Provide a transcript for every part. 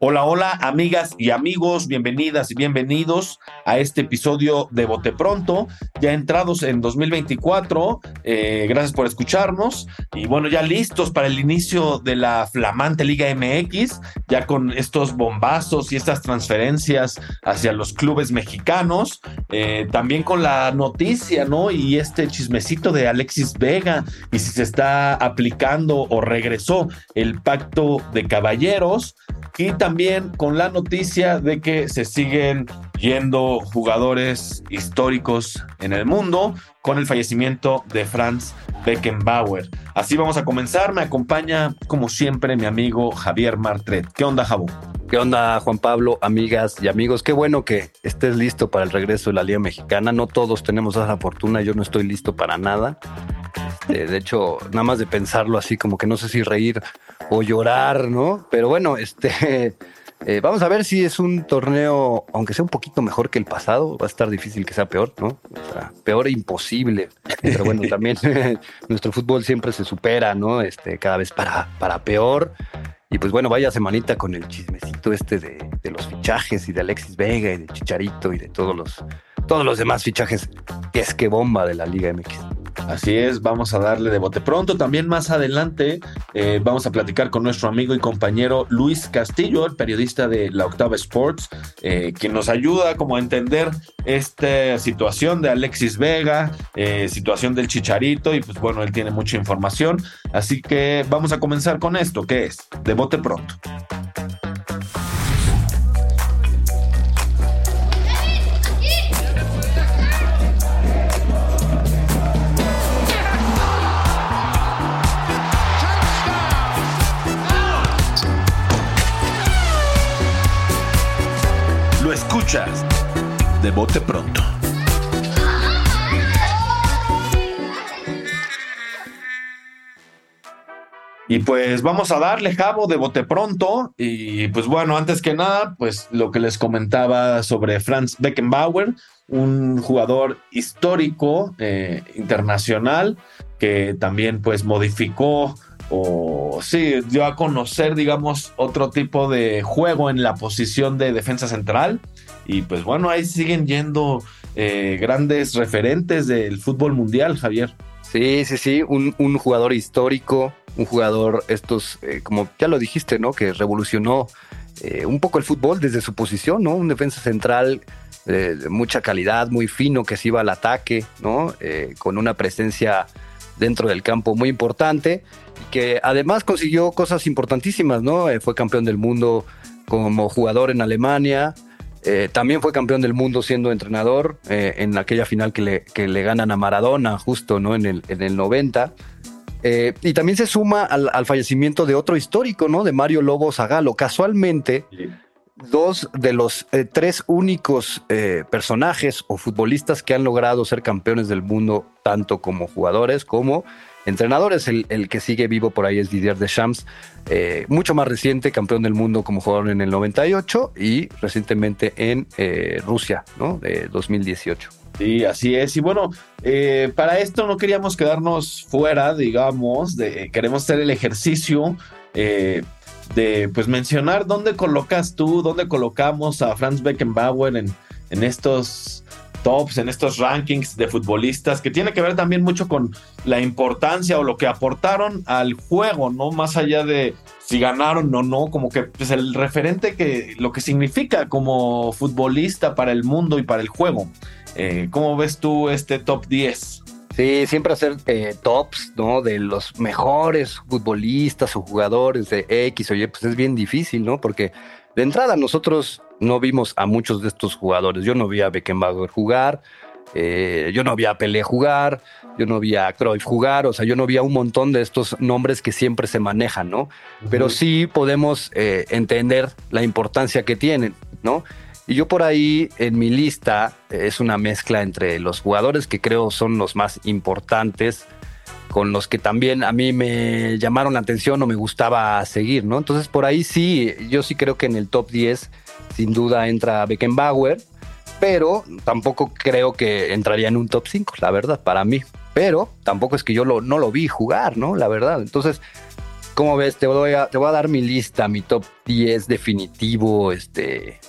Hola, hola, amigas y amigos, bienvenidas y bienvenidos a este episodio de Bote Pronto, ya entrados en 2024. Eh, gracias por escucharnos y bueno, ya listos para el inicio de la flamante Liga MX, ya con estos bombazos y estas transferencias hacia los clubes mexicanos, eh, también con la noticia, ¿no? Y este chismecito de Alexis Vega y si se está aplicando o regresó el pacto de caballeros y con la noticia de que se siguen yendo jugadores históricos en el mundo con el fallecimiento de Franz Beckenbauer. Así vamos a comenzar. Me acompaña, como siempre, mi amigo Javier Martret. ¿Qué onda, Jabo? ¿Qué onda, Juan Pablo, amigas y amigos? Qué bueno que estés listo para el regreso de la Liga Mexicana. No todos tenemos esa fortuna, yo no estoy listo para nada. De hecho, nada más de pensarlo así, como que no sé si reír o llorar, ¿no? Pero bueno, este, eh, vamos a ver si es un torneo, aunque sea un poquito mejor que el pasado, va a estar difícil que sea peor, ¿no? O sea, peor e imposible. Pero bueno, también nuestro fútbol siempre se supera, ¿no? Este, cada vez para, para peor. Y pues bueno, vaya semanita con el chismecito este de, de, los fichajes y de Alexis Vega y de Chicharito y de todos los, todos los demás fichajes que es que bomba de la Liga MX. Así es, vamos a darle de bote pronto. También más adelante eh, vamos a platicar con nuestro amigo y compañero Luis Castillo, el periodista de la Octava Sports, eh, quien nos ayuda como a entender esta situación de Alexis Vega, eh, situación del Chicharito y pues bueno, él tiene mucha información. Así que vamos a comenzar con esto, que es de bote pronto. Escuchas de bote pronto. Y pues vamos a darle jabo de bote pronto. Y pues bueno, antes que nada, pues lo que les comentaba sobre Franz Beckenbauer, un jugador histórico eh, internacional que también pues modificó o sí, dio a conocer, digamos, otro tipo de juego en la posición de defensa central. Y pues bueno, ahí siguen yendo eh, grandes referentes del fútbol mundial, Javier. Sí, sí, sí, un, jugador histórico, un jugador, estos, eh, como ya lo dijiste, ¿no? Que revolucionó eh, un poco el fútbol desde su posición, ¿no? Un defensa central de mucha calidad, muy fino, que se iba al ataque, ¿no? con una presencia dentro del campo muy importante que además consiguió cosas importantísimas, ¿no? Fue campeón del mundo como jugador en Alemania, eh, también fue campeón del mundo siendo entrenador eh, en aquella final que le, que le, ganan a Maradona justo, ¿no? En el, en el 90. y también se suma al, fallecimiento de otro histórico, ¿no? De Mario Lobo Zagalo. Casualmente, dos de los tres únicos personajes o futbolistas que han logrado ser campeones del mundo, tanto como jugadores como entrenadores. El, el, que sigue vivo por ahí es Didier Deschamps, eh, mucho más reciente, campeón del mundo como jugador en el 98 y recientemente en eh, Rusia, ¿no? De 2018. Sí, así es. Y bueno, eh, para esto no queríamos quedarnos fuera, digamos, de, queremos hacer el ejercicio de pues mencionar dónde colocas tú, dónde colocamos a Franz Beckenbauer en, en estos tops, en estos rankings de futbolistas, que tiene que ver también mucho con la importancia o lo que aportaron al juego, ¿no? Más allá de si ganaron o no, como que pues el referente que lo que significa como futbolista para el mundo y para el juego. Eh, ¿Cómo ves tú este top 10? Sí, siempre hacer eh, tops, ¿no? De los mejores futbolistas o jugadores de X o Y, pues es bien difícil, ¿no? Porque de entrada nosotros no vimos a muchos de estos jugadores. Yo no vi a Beckenbauer jugar, eh, yo no vi a Pelé jugar, yo no vi a Cruyff jugar, o sea, yo no vi a un montón de estos nombres que siempre se manejan, ¿no? Pero sí podemos eh, entender la importancia que tienen, ¿no? Y yo por ahí en mi lista es una mezcla entre los jugadores que creo son los más importantes, con los que también a mí me llamaron la atención o me gustaba seguir, ¿no? Entonces por ahí sí, yo sí creo que en el top 10 sin duda entra Beckenbauer, pero tampoco creo que entraría en un top 5, la verdad, para mí. Pero tampoco es que yo lo, no lo vi jugar, ¿no? La verdad. Entonces, ¿cómo ves? Te voy a, te voy a dar mi lista, mi top 10 definitivo, este,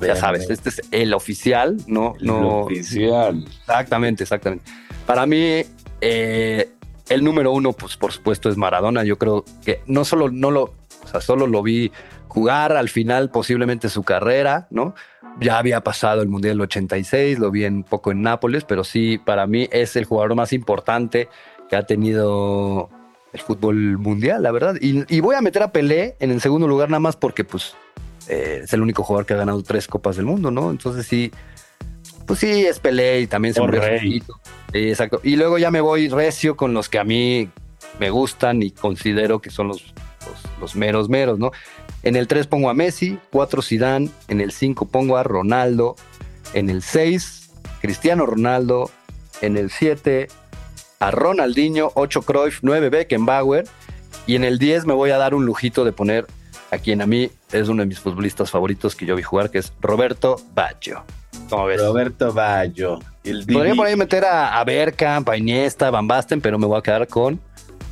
ya sabes, este es el oficial, ¿no? El oficial. Exactamente, exactamente. Para mí, eh, el número uno, pues por supuesto, es Maradona. Yo creo que no solo, no lo, o sea, solo lo vi jugar al final posiblemente su carrera, ¿no? Ya había pasado el Mundial del 86, lo vi un poco en Nápoles, pero sí, para mí es el jugador más importante que ha tenido el fútbol mundial, la verdad. Y, y voy a meter a Pelé en el segundo lugar nada más porque, pues, eh, es el único jugador que ha ganado tres Copas del Mundo, ¿no? Entonces sí, pues sí, es Pelé y también se Oh, murió rey. Sí, exacto. Y luego ya me voy recio con los que a mí me gustan y considero que son los, los, los meros meros, ¿no? En el 3 pongo a Messi, 4 Zidane, en el 5 pongo a Ronaldo, en el 6 Cristiano Ronaldo, en el 7 a Ronaldinho, 8 Cruyff, 9 Beckenbauer y en el 10 me voy a dar un lujito de poner a quien a mí es uno de mis futbolistas favoritos que yo vi jugar, que es Roberto Baggio. ¿Cómo ves? Roberto Baggio. El Podría por ahí meter a, a Bergkamp, a Iniesta, a Van Basten, pero me voy a quedar con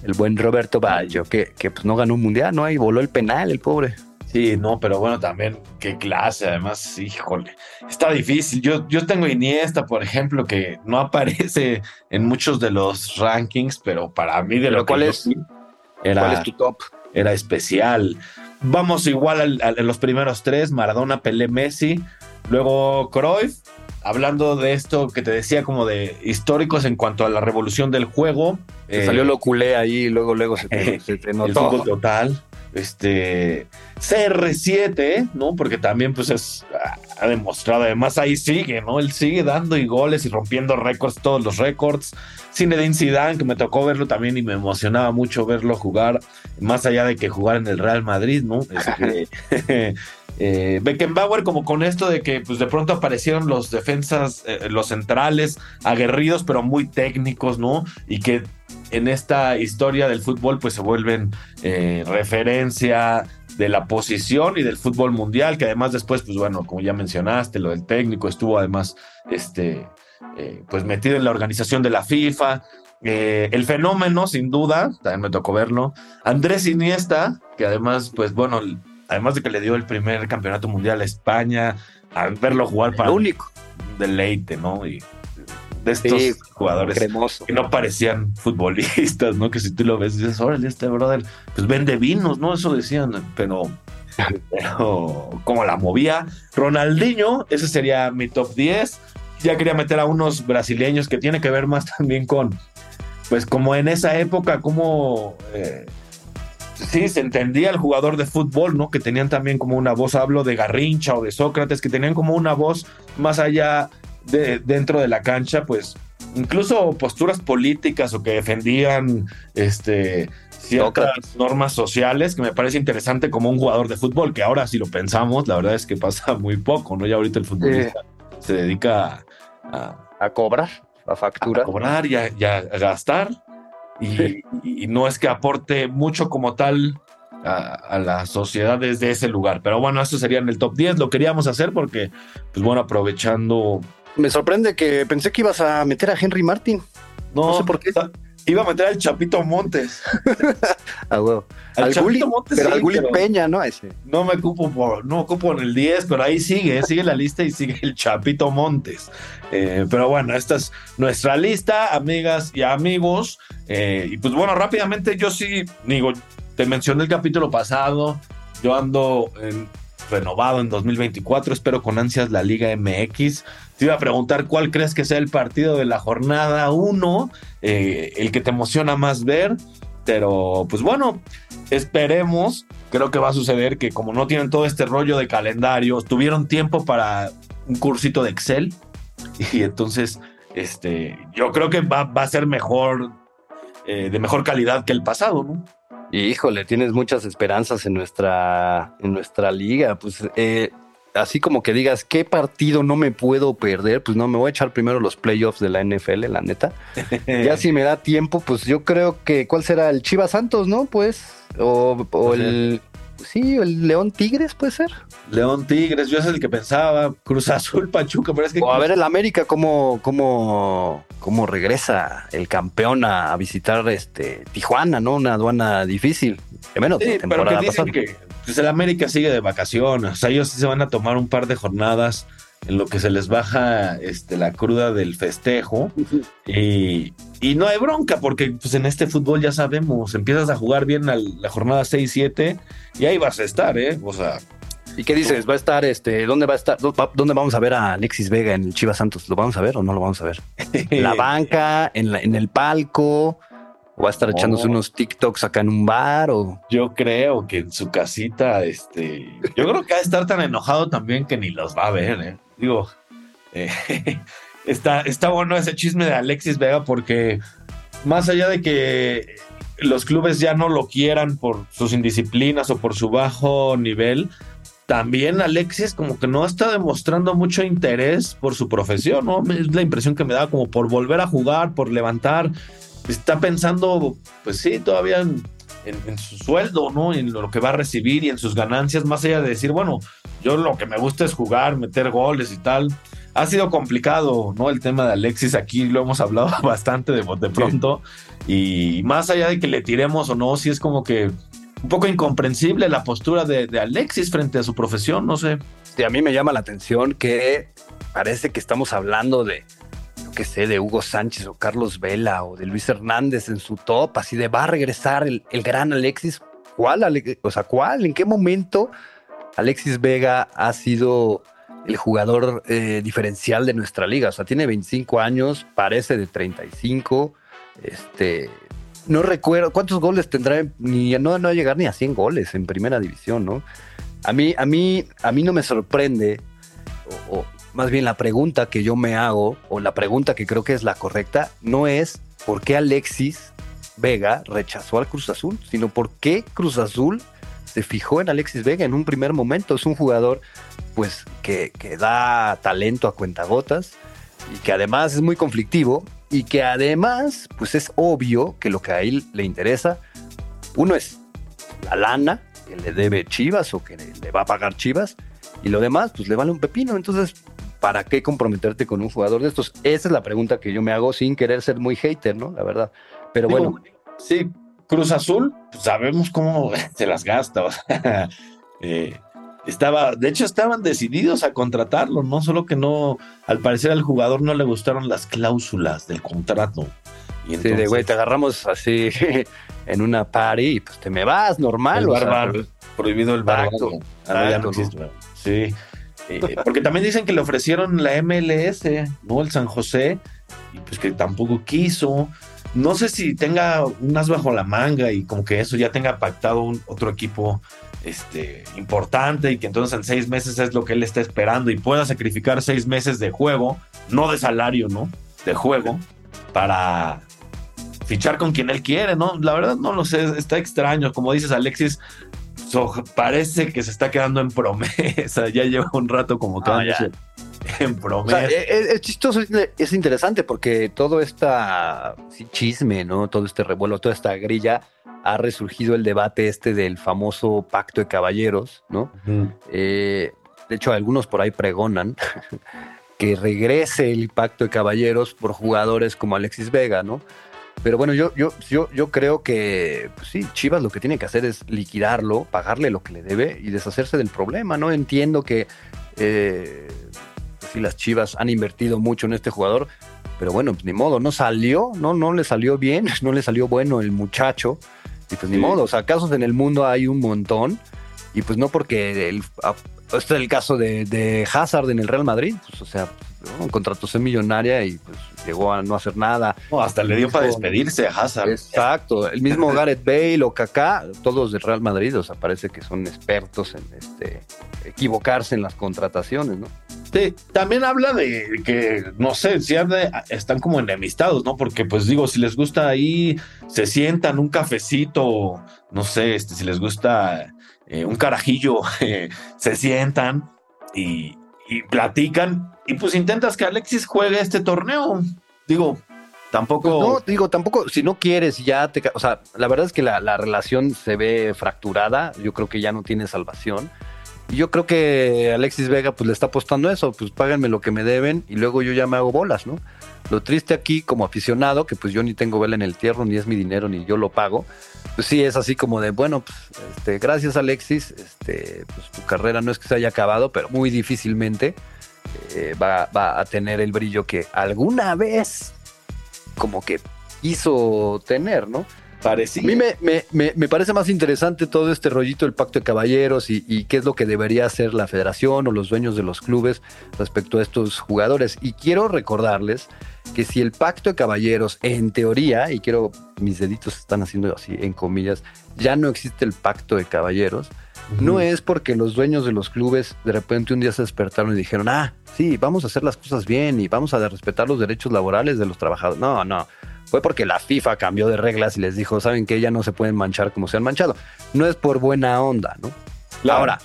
el buen Roberto Baggio, que, que pues no ganó un mundial, ¿no? Y voló el penal, el pobre. Sí, no, pero bueno, también qué clase, además, híjole, está difícil. Yo, yo tengo Iniesta, por ejemplo, que no aparece en muchos de los rankings, pero para mí de ¿Pero lo yo es? era, ¿Cuál es tu top? era especial. Vamos igual al- al- en los primeros tres, Maradona, Pelé, Messi, luego Cruyff, hablando de esto que te decía como de históricos en cuanto a la revolución del juego. Eh, salió lo culé ahí y luego, luego se te, se te el notó. fútbol total. Este CR7, ¿no? Porque también, pues, es ha demostrado. Además, ahí sigue, ¿no? Él sigue dando y goles y rompiendo récords, todos los récords. Zinedine Zidane, que me tocó verlo también y me emocionaba mucho verlo jugar, más allá de que jugar en el Real Madrid, ¿no? Este, eh, Beckenbauer, como con esto de que, pues, de pronto aparecieron los defensas, eh, los centrales, aguerridos, pero muy técnicos, ¿no? Y que en esta historia del fútbol pues se vuelven eh, referencia de la posición y del fútbol mundial, que además después, pues bueno, como ya mencionaste, lo del técnico estuvo además este, eh, pues metido en la organización de la FIFA. Eh, el fenómeno, sin duda, también me tocó verlo. Andrés Iniesta, que además, pues bueno, además de que le dio el primer campeonato mundial a España, a verlo jugar para El único. deleite, ¿no? Y de estos Sí, jugadores cremoso. que no parecían futbolistas, ¿no? Que si tú lo ves, dices, órale, este brother, pues vende vinos, ¿no? Eso decían, pero, pero como la movía. Ronaldinho, ese sería mi top 10. Ya quería meter a unos brasileños que tiene que ver más también con, pues como en esa época, como... eh, Sí, se entendía el jugador de fútbol, ¿no? Que tenían también como una voz, hablo de Garrincha o de Sócrates, que tenían como una voz más allá de dentro de la cancha, pues incluso posturas políticas o que defendían este ciertas normas sociales que me parece interesante como un jugador de fútbol, que ahora si lo pensamos, la verdad es que pasa muy poco, ¿no? Ya ahorita el futbolista se dedica a, A cobrar, a factura. a cobrar y a, y a gastar. Y, y no es que aporte mucho como tal a, a la sociedad desde ese lugar. Pero bueno, eso sería en el top 10. Lo queríamos hacer porque, pues bueno, aprovechando. Me sorprende que pensé que ibas a meter a Henry Martin. No, No sé por qué. iba a meter al Chapito Montes. ah, huevo. Al, Chapito Montes. Pero al Gulli Peña, ¿no? Ese. No me ocupo por, no ocupo en el 10, pero ahí sigue, sigue la lista y sigue el Chapito Montes. Eh, pero bueno, esta es nuestra lista, amigas y amigos. Eh, y pues bueno, rápidamente yo sí, digo, te mencioné el capítulo pasado. Yo ando en, renovado en 2024. Espero con ansias la Liga MX. Te iba a preguntar cuál crees que sea el partido de la jornada 1, eh, el que te emociona más ver. Pero pues bueno, esperemos. Creo que va a suceder que como no tienen todo este rollo de calendario, tuvieron tiempo para un cursito de Excel. Y entonces, este, yo creo que va, a ser mejor, eh, de mejor calidad que el pasado, ¿no? Híjole, tienes muchas esperanzas en nuestra, en nuestra liga. Pues eh, así como que digas, ¿qué partido no me puedo perder? Pues no, me voy a echar primero los playoffs de la NFL, la neta. ya si me da tiempo, pues yo creo que, ¿cuál será? El Chivas Santos, ¿no? Pues, o, o el, sí, el León Tigres puede ser. León Tigres, yo es el que pensaba. Cruz Azul, Pachuca, pero es que. O a ver el América cómo, cómo, cómo regresa el campeón a, visitar este Tijuana, ¿no? Una aduana difícil. De menos sí, pero que dicen que pues, el América sigue de vacaciones. O sea, ellos sí se van a tomar un par de jornadas en lo que se les baja este, la cruda del festejo. y, y, no hay bronca, porque pues, en este fútbol ya sabemos, empiezas a jugar bien la jornada 6-7 y ahí vas a estar, ¿eh? O sea. ¿Y qué dices? ¿Va a estar, este, dónde va a estar, dónde vamos a ver a Alexis Vega en el Chivas Santos? ¿Lo vamos a ver o no lo vamos a ver? ¿En la banca, en, en el palco? ¿O va a estar echándose unos TikToks acá en un bar? O... Yo creo que en su casita, este, yo creo que va a estar tan enojado también que ni los va a ver, ¿eh? Digo, eh, está, está bueno ese chisme de Alexis Vega porque más allá de que los clubes ya no lo quieran por sus indisciplinas o por su bajo nivel, también Alexis como que no está demostrando mucho interés por su profesión, ¿no? Es la impresión que me da como por volver a jugar, por levantar. Está pensando, pues sí, todavía en, en, su sueldo, ¿no? En lo que va a recibir y en sus ganancias, más allá de decir, bueno, yo lo que me gusta es jugar, meter goles y tal. Ha sido complicado, ¿no? El tema de Alexis, aquí lo hemos hablado bastante de, de pronto. Y más allá de que le tiremos o no, sí es como que un poco incomprensible la postura de, de Alexis frente a su profesión, no sé. Sí, a mí me llama la atención que parece que estamos hablando de, que sé, de Hugo Sánchez o Carlos Vela o de Luis Hernández en su top, así de va a regresar el, gran Alexis. ¿Cuál? O sea, ¿cuál? ¿En qué momento Alexis Vega ha sido el jugador eh, diferencial de nuestra liga? O sea, tiene 25 años, parece de 35. Este, no recuerdo cuántos goles tendrá, ni no, no va a llegar ni a 100 goles en primera división, ¿no? A mí, a mí, a mí no me sorprende, o, más bien la pregunta que yo me hago, o la pregunta que creo que es la correcta, no es por qué Alexis Vega rechazó al Cruz Azul, sino por qué Cruz Azul se fijó en Alexis Vega en un primer momento. Es un jugador pues que, que da talento a cuentagotas y que además es muy conflictivo y que además pues es obvio que lo que a él le interesa, uno es la lana que le debe Chivas o que le va a pagar Chivas y lo demás pues le vale un pepino. Entonces ¿para qué comprometerte con un jugador de estos? Esa es la pregunta que yo me hago sin querer ser muy hater, ¿no? La verdad. Pero bueno. Sí, Cruz Azul, pues, sabemos cómo se las gasta. Eh, estaba, de hecho, estaban decididos a contratarlo, no solo que no, al parecer al jugador no le gustaron las cláusulas del contrato. Y sí, de güey, te agarramos así en una party y pues te me vas normal. El prohibido el bar. Sí. Eh, porque también dicen que le ofrecieron la MLS, ¿no? El San José, y pues que tampoco quiso. No sé si tenga un as bajo la manga y como que eso ya tenga pactado un, otro equipo este, importante y que entonces en seis meses es lo que él está esperando y pueda sacrificar seis meses de juego, no de salario, ¿no? De juego, para fichar con quien él quiere, ¿no? La verdad no lo sé, está extraño. Como dices, Alexis parece que se está quedando en promesa. Ya lleva un rato como ah, quedándose en promesa. E, e, es, chistoso, es interesante porque todo este chisme, ¿no? Todo este revuelo, toda esta grilla ha resurgido el debate este del famoso pacto de caballeros, ¿no? Eh, de hecho, algunos por ahí pregonan que regrese el pacto de caballeros por jugadores como Alexis Vega, ¿no? Pero bueno, yo, yo, yo, yo creo que pues sí, Chivas lo que tiene que hacer es liquidarlo, pagarle lo que le debe y deshacerse del problema, ¿no? Entiendo que eh, sí, las Chivas han invertido mucho en este jugador, pero bueno, pues ni modo, no salió, no, no le salió bien, no le salió bueno el muchacho. Y pues ni modo, o sea, casos en el mundo hay un montón. Y pues no porque el, este es el caso de, de, Hazard en el Real Madrid, pues o sea, un contrato millonaria y pues llegó a no hacer nada. hasta le dio para despedirse a Hazard. Exacto, el mismo Gareth Bale o Kaká, todos del Real Madrid, o sea, parece que son expertos en este equivocarse en las contrataciones, ¿no? Sí, también habla de que, no sé, si están como enemistados, ¿no? Porque, pues digo, si les gusta ahí, se sientan un cafecito, no sé, este, si les gusta eh, un carajillo, se sientan y, y platican y pues intentas que Alexis juegue este torneo. Digo, tampoco. Pues no, digo, tampoco, si no quieres, ya te. O sea, la verdad es que la, la, relación se ve fracturada. Yo creo que ya no tiene salvación. Y yo creo que Alexis Vega, pues le está apostando eso. Pues páganme lo que me deben y luego yo ya me hago bolas, ¿no? Lo triste aquí, como aficionado, que pues yo ni tengo vela en el tierra, ni es mi dinero, ni yo lo pago. Pues sí, es así como de, bueno, pues este, gracias Alexis, este, pues tu carrera no es que se haya acabado, pero muy difícilmente eh, va, a tener el brillo que alguna vez como que hizo tener, ¿no? Parecía. A mí me, me, parece más interesante todo este rollito del pacto de caballeros y, qué es lo que debería hacer la federación o los dueños de los clubes respecto a estos jugadores. Y quiero recordarles que si el pacto de caballeros, en teoría, y quiero, mis deditos están haciendo así en comillas, ya no existe el pacto de caballeros, no es porque los dueños de los clubes de repente un día se despertaron y dijeron, ah, sí, vamos a hacer las cosas bien y vamos a respetar los derechos laborales de los trabajadores. No, no. Fue porque la FIFA cambió de reglas y les dijo, saben que ya no se pueden manchar como se han manchado. No es por buena onda, ¿no? Ahora,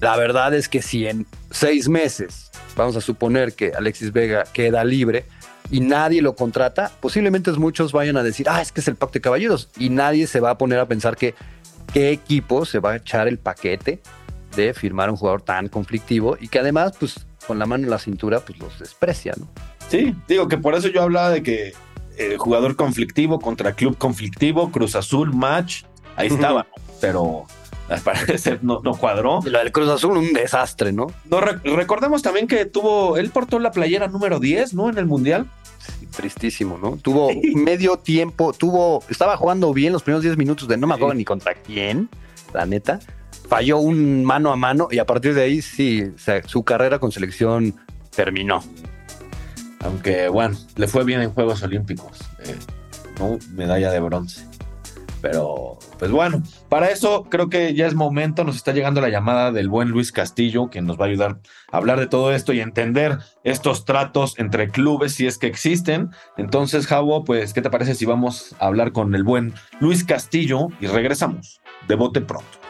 la verdad es que si en seis meses, vamos a suponer que Alexis Vega queda libre y nadie lo contrata, posiblemente muchos vayan a decir, ah, es que es el pacto de caballeros. Y nadie se va a poner a pensar que qué equipo se va a echar el paquete de firmar a un jugador tan conflictivo y que además, pues, con la mano en la cintura, pues los desprecia, ¿no? Sí, digo que por eso yo hablaba de que jugador conflictivo contra club conflictivo, Cruz Azul, match, ahí estaba, pero al parecer no, no cuadró. Lo del Cruz Azul, un desastre, ¿no? no recordemos también que tuvo, él portó la playera número 10, ¿no? En el Mundial tristísimo, ¿no? Tuvo medio tiempo, tuvo, estaba jugando bien los primeros 10 minutos de no me acuerdo ni contra quién, la neta. Falló un mano a mano y a partir de ahí sí, su carrera con selección terminó. Aunque bueno, le fue bien en Juegos Olímpicos, eh, ¿no? Medalla de bronce. Pero, pues bueno, para eso creo que ya es momento, nos está llegando la llamada del buen Luis Castillo, que nos va a ayudar a hablar de todo esto y entender estos tratos entre clubes, si es que existen. Entonces, Javo, pues, ¿qué te parece si vamos a hablar con el buen Luis Castillo y regresamos de bote pronto?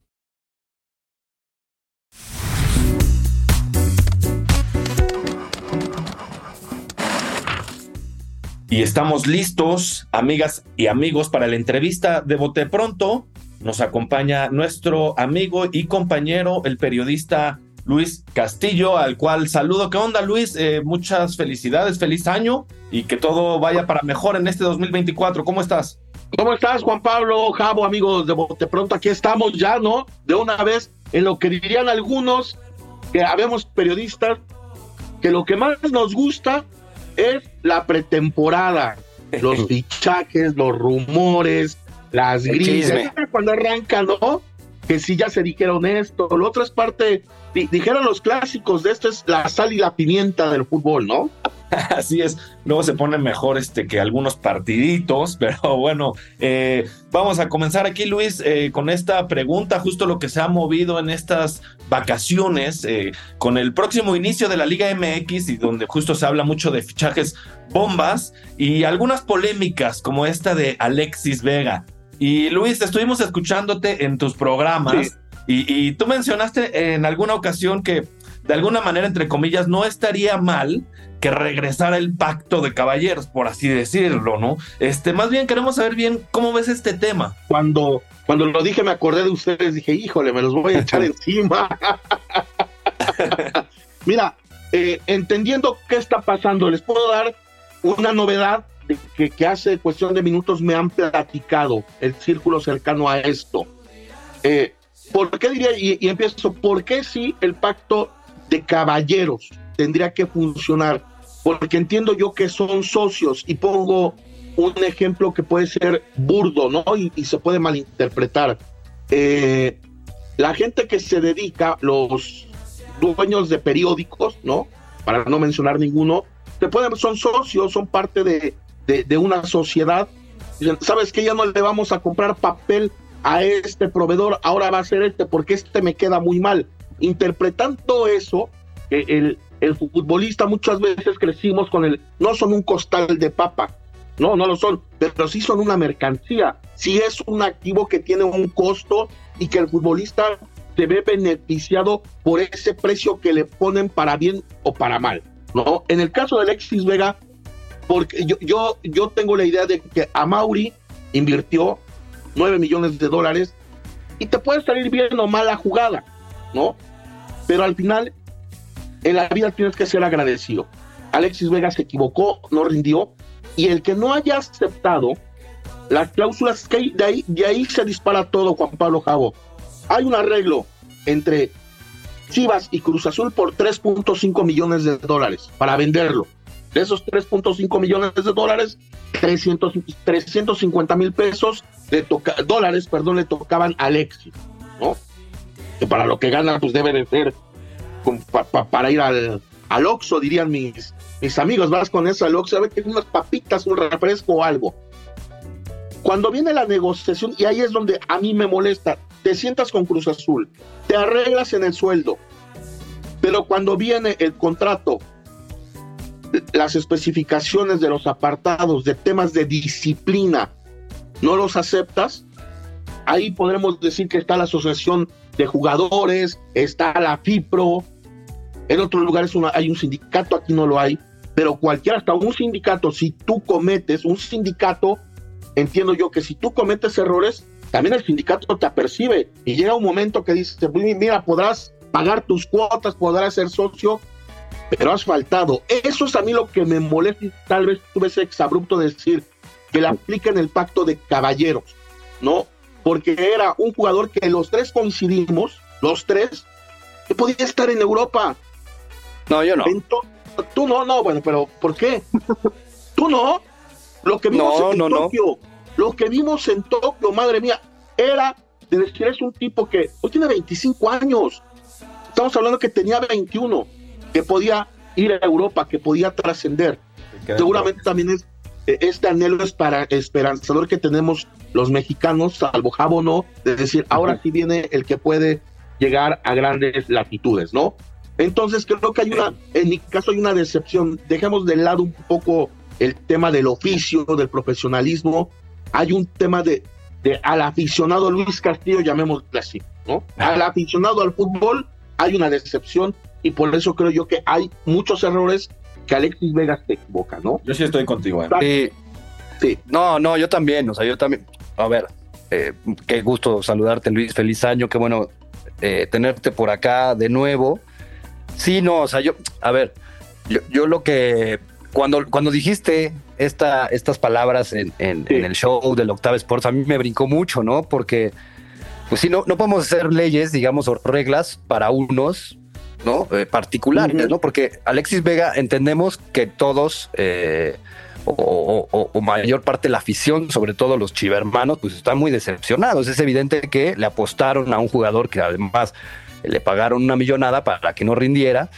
Y estamos listos, amigas y amigos, para la entrevista de Bote Pronto. Nos acompaña nuestro amigo y compañero, el periodista Luis Castillo, al cual saludo. ¿Qué onda, Luis? Eh, muchas felicidades, feliz año y que todo vaya para mejor en este 2024. ¿Cómo estás? ¿Cómo estás, Juan Pablo, Javo, amigos de Bote Pronto? Aquí estamos ya, ¿no? De una vez, en lo que dirían algunos, que habemos periodistas que lo que más nos gusta es la pretemporada, los fichajes, los rumores, las grillas. Cuando arranca, ¿no? Que si ya se dijeron esto, lo otro es parte, dijeron los clásicos de esto es la sal y la pimienta del fútbol, ¿no? Así es, luego se pone mejor este que algunos partiditos, pero bueno, eh, vamos a comenzar aquí Luis eh, con esta pregunta, justo lo que se ha movido en estas vacaciones, eh, con el próximo inicio de la Liga MX y donde justo se habla mucho de fichajes bombas y algunas polémicas como esta de Alexis Vega. Y Luis, estuvimos escuchándote en tus programas y tú mencionaste en alguna ocasión que de alguna manera, entre comillas, no estaría mal que regresara el pacto de caballeros, por así decirlo, ¿no? Este, más bien queremos saber bien cómo ves este tema. Cuando, cuando lo dije, me acordé de ustedes, dije, híjole, me los voy a echar encima. Mira, eh, entendiendo qué está pasando, les puedo dar una novedad de que, que, hace cuestión de minutos me han platicado el círculo cercano a esto. Eh, ¿Por qué diría, y, y empiezo, por qué si el pacto de caballeros tendría que funcionar porque entiendo yo que son socios y pongo un ejemplo que puede ser burdo, ¿no? Y, se puede malinterpretar. Eh, la gente que se dedica, los dueños de periódicos, ¿no? Para no mencionar ninguno, pueden, son socios, son parte de, de, una sociedad. ¿sabes que Ya no le vamos a comprar papel a este proveedor, ahora va a ser este, porque este me queda muy mal. Interpretando eso, el, el futbolista muchas veces crecimos con el, no son un costal de papa, no, no lo son, pero sí son una mercancía, sí es un activo que tiene un costo y que el futbolista se ve beneficiado por ese precio que le ponen para bien o para mal, ¿no? En el caso de Alexis Vega, porque yo, yo, yo tengo la idea de que a Mauri invirtió 9 millones de dólares y te puede salir bien o mal la jugada, ¿no? Pero al final en la vida tienes que ser agradecido. Alexis Vega se equivocó, no rindió, y el que no haya aceptado las cláusulas, que de ahí, de ahí se dispara todo, Juan Pablo Javo. Hay un arreglo entre Chivas y Cruz Azul por 3.5 millones de dólares para venderlo. De esos 3.5 millones de dólares, 300, 350 mil pesos de dólares, perdón, le tocaban a Alexis, ¿no? Que para lo que gana, pues debe de ser para ir al, al dirían mis, mis amigos, vas con eso al Oxxo, a ver que unas papitas, un refresco o algo. Cuando viene la negociación, y ahí es donde a mí me molesta, te sientas con Cruz Azul, te arreglas en el sueldo, pero cuando viene el contrato, las especificaciones de los apartados de temas de disciplina, no los aceptas, ahí podremos decir que está la Asociación de Jugadores, está la FIPRO, en otros lugares hay un sindicato, aquí no lo hay, pero cualquiera, hasta un sindicato, si tú cometes, un sindicato, entiendo yo que si tú cometes errores, también el sindicato te apercibe y llega un momento que dice, mira, podrás pagar tus cuotas, podrás ser socio, pero has faltado. Eso es a mí lo que me molesta y tal vez tuve ese exabrupto de decir que le apliquen el pacto de caballeros, ¿no? Porque era un jugador que los tres coincidimos, los tres, que podía estar en Europa, no, yo no. tú no, no, bueno, pero ¿por qué? tú no. Lo que vimos en Tokio, lo que vimos en Tokio, madre mía, era de decir, es un tipo que hoy tiene 25 años. Estamos hablando que tenía 21, que podía ir a Europa, que podía trascender. Seguramente también es eh, este anhelo es para esperanzador que tenemos los mexicanos, salvo Jabo no, de decir, ahora sí viene el que puede llegar a grandes latitudes, ¿no? Entonces creo que hay una, en mi caso hay una decepción. Dejemos de lado un poco el tema del oficio, del profesionalismo. Hay un tema de, de al aficionado Luis Castillo, llamémoslo así, ¿no? Al aficionado al fútbol hay una decepción y por eso creo yo que hay muchos errores que Alexis Vegas te equivoca, ¿no? Yo sí estoy contigo. ¿eh? Sí. No, no, yo también, o sea, yo también. A ver, eh, qué gusto saludarte, Luis. Feliz año, qué bueno eh, tenerte por acá de nuevo. Sí, no, o sea, yo, a ver, yo, lo que, cuando, cuando dijiste esta, estas palabras en, el show del Octave Sports, a mí me brincó mucho, ¿no? Porque, pues sí, no, no podemos hacer leyes, digamos, o reglas para unos ¿no? Eh, particulares, ¿no? Porque Alexis Vega entendemos que todos, eh, o, mayor parte de la afición, sobre todo los chivermanos, pues están muy decepcionados. Es evidente que le apostaron a un jugador que además le pagaron una millonada para que no rindiera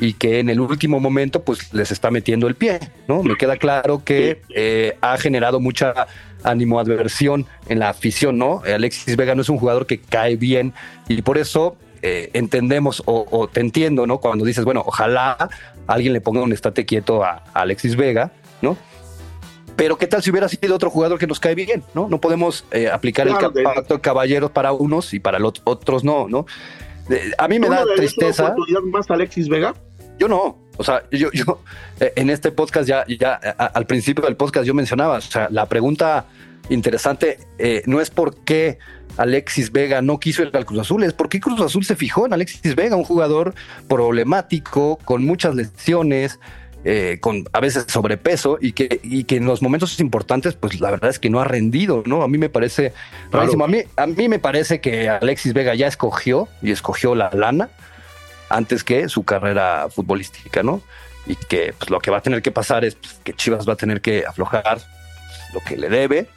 y que en el último momento pues les está metiendo el pie, ¿no? Me queda claro que eh, ha generado mucha animoadversión en la afición, ¿no? Alexis Vega no es un jugador que cae bien y por eso eh, entendemos o, te entiendo, ¿no? Cuando dices, bueno, ojalá alguien le ponga un estate quieto a, Alexis Vega, ¿no? Pero qué tal si hubiera sido otro jugador que nos cae bien, ¿no? No podemos eh, aplicar el pacto de caballeros para unos y para los otros no, ¿no? a mí me da tristeza. más Alexis Vega? Yo no. O sea, yo, yo eh, en este podcast ya, ya al principio del podcast yo mencionaba, o sea, la pregunta interesante eh, no es por qué Alexis Vega no quiso ir al Cruz Azul, es por qué Cruz Azul se fijó en Alexis Vega, un jugador problemático, con muchas lesiones, eh, con a veces sobrepeso y que, y que en los momentos importantes, pues la verdad es que no ha rendido, ¿no? A mí me parece rarísimo. A, mí, a mí me parece que Alexis Vega ya escogió y escogió la lana antes que su carrera futbolística, ¿no? Y que pues, lo que va a tener que pasar es pues, que Chivas va a tener que aflojar lo que le debe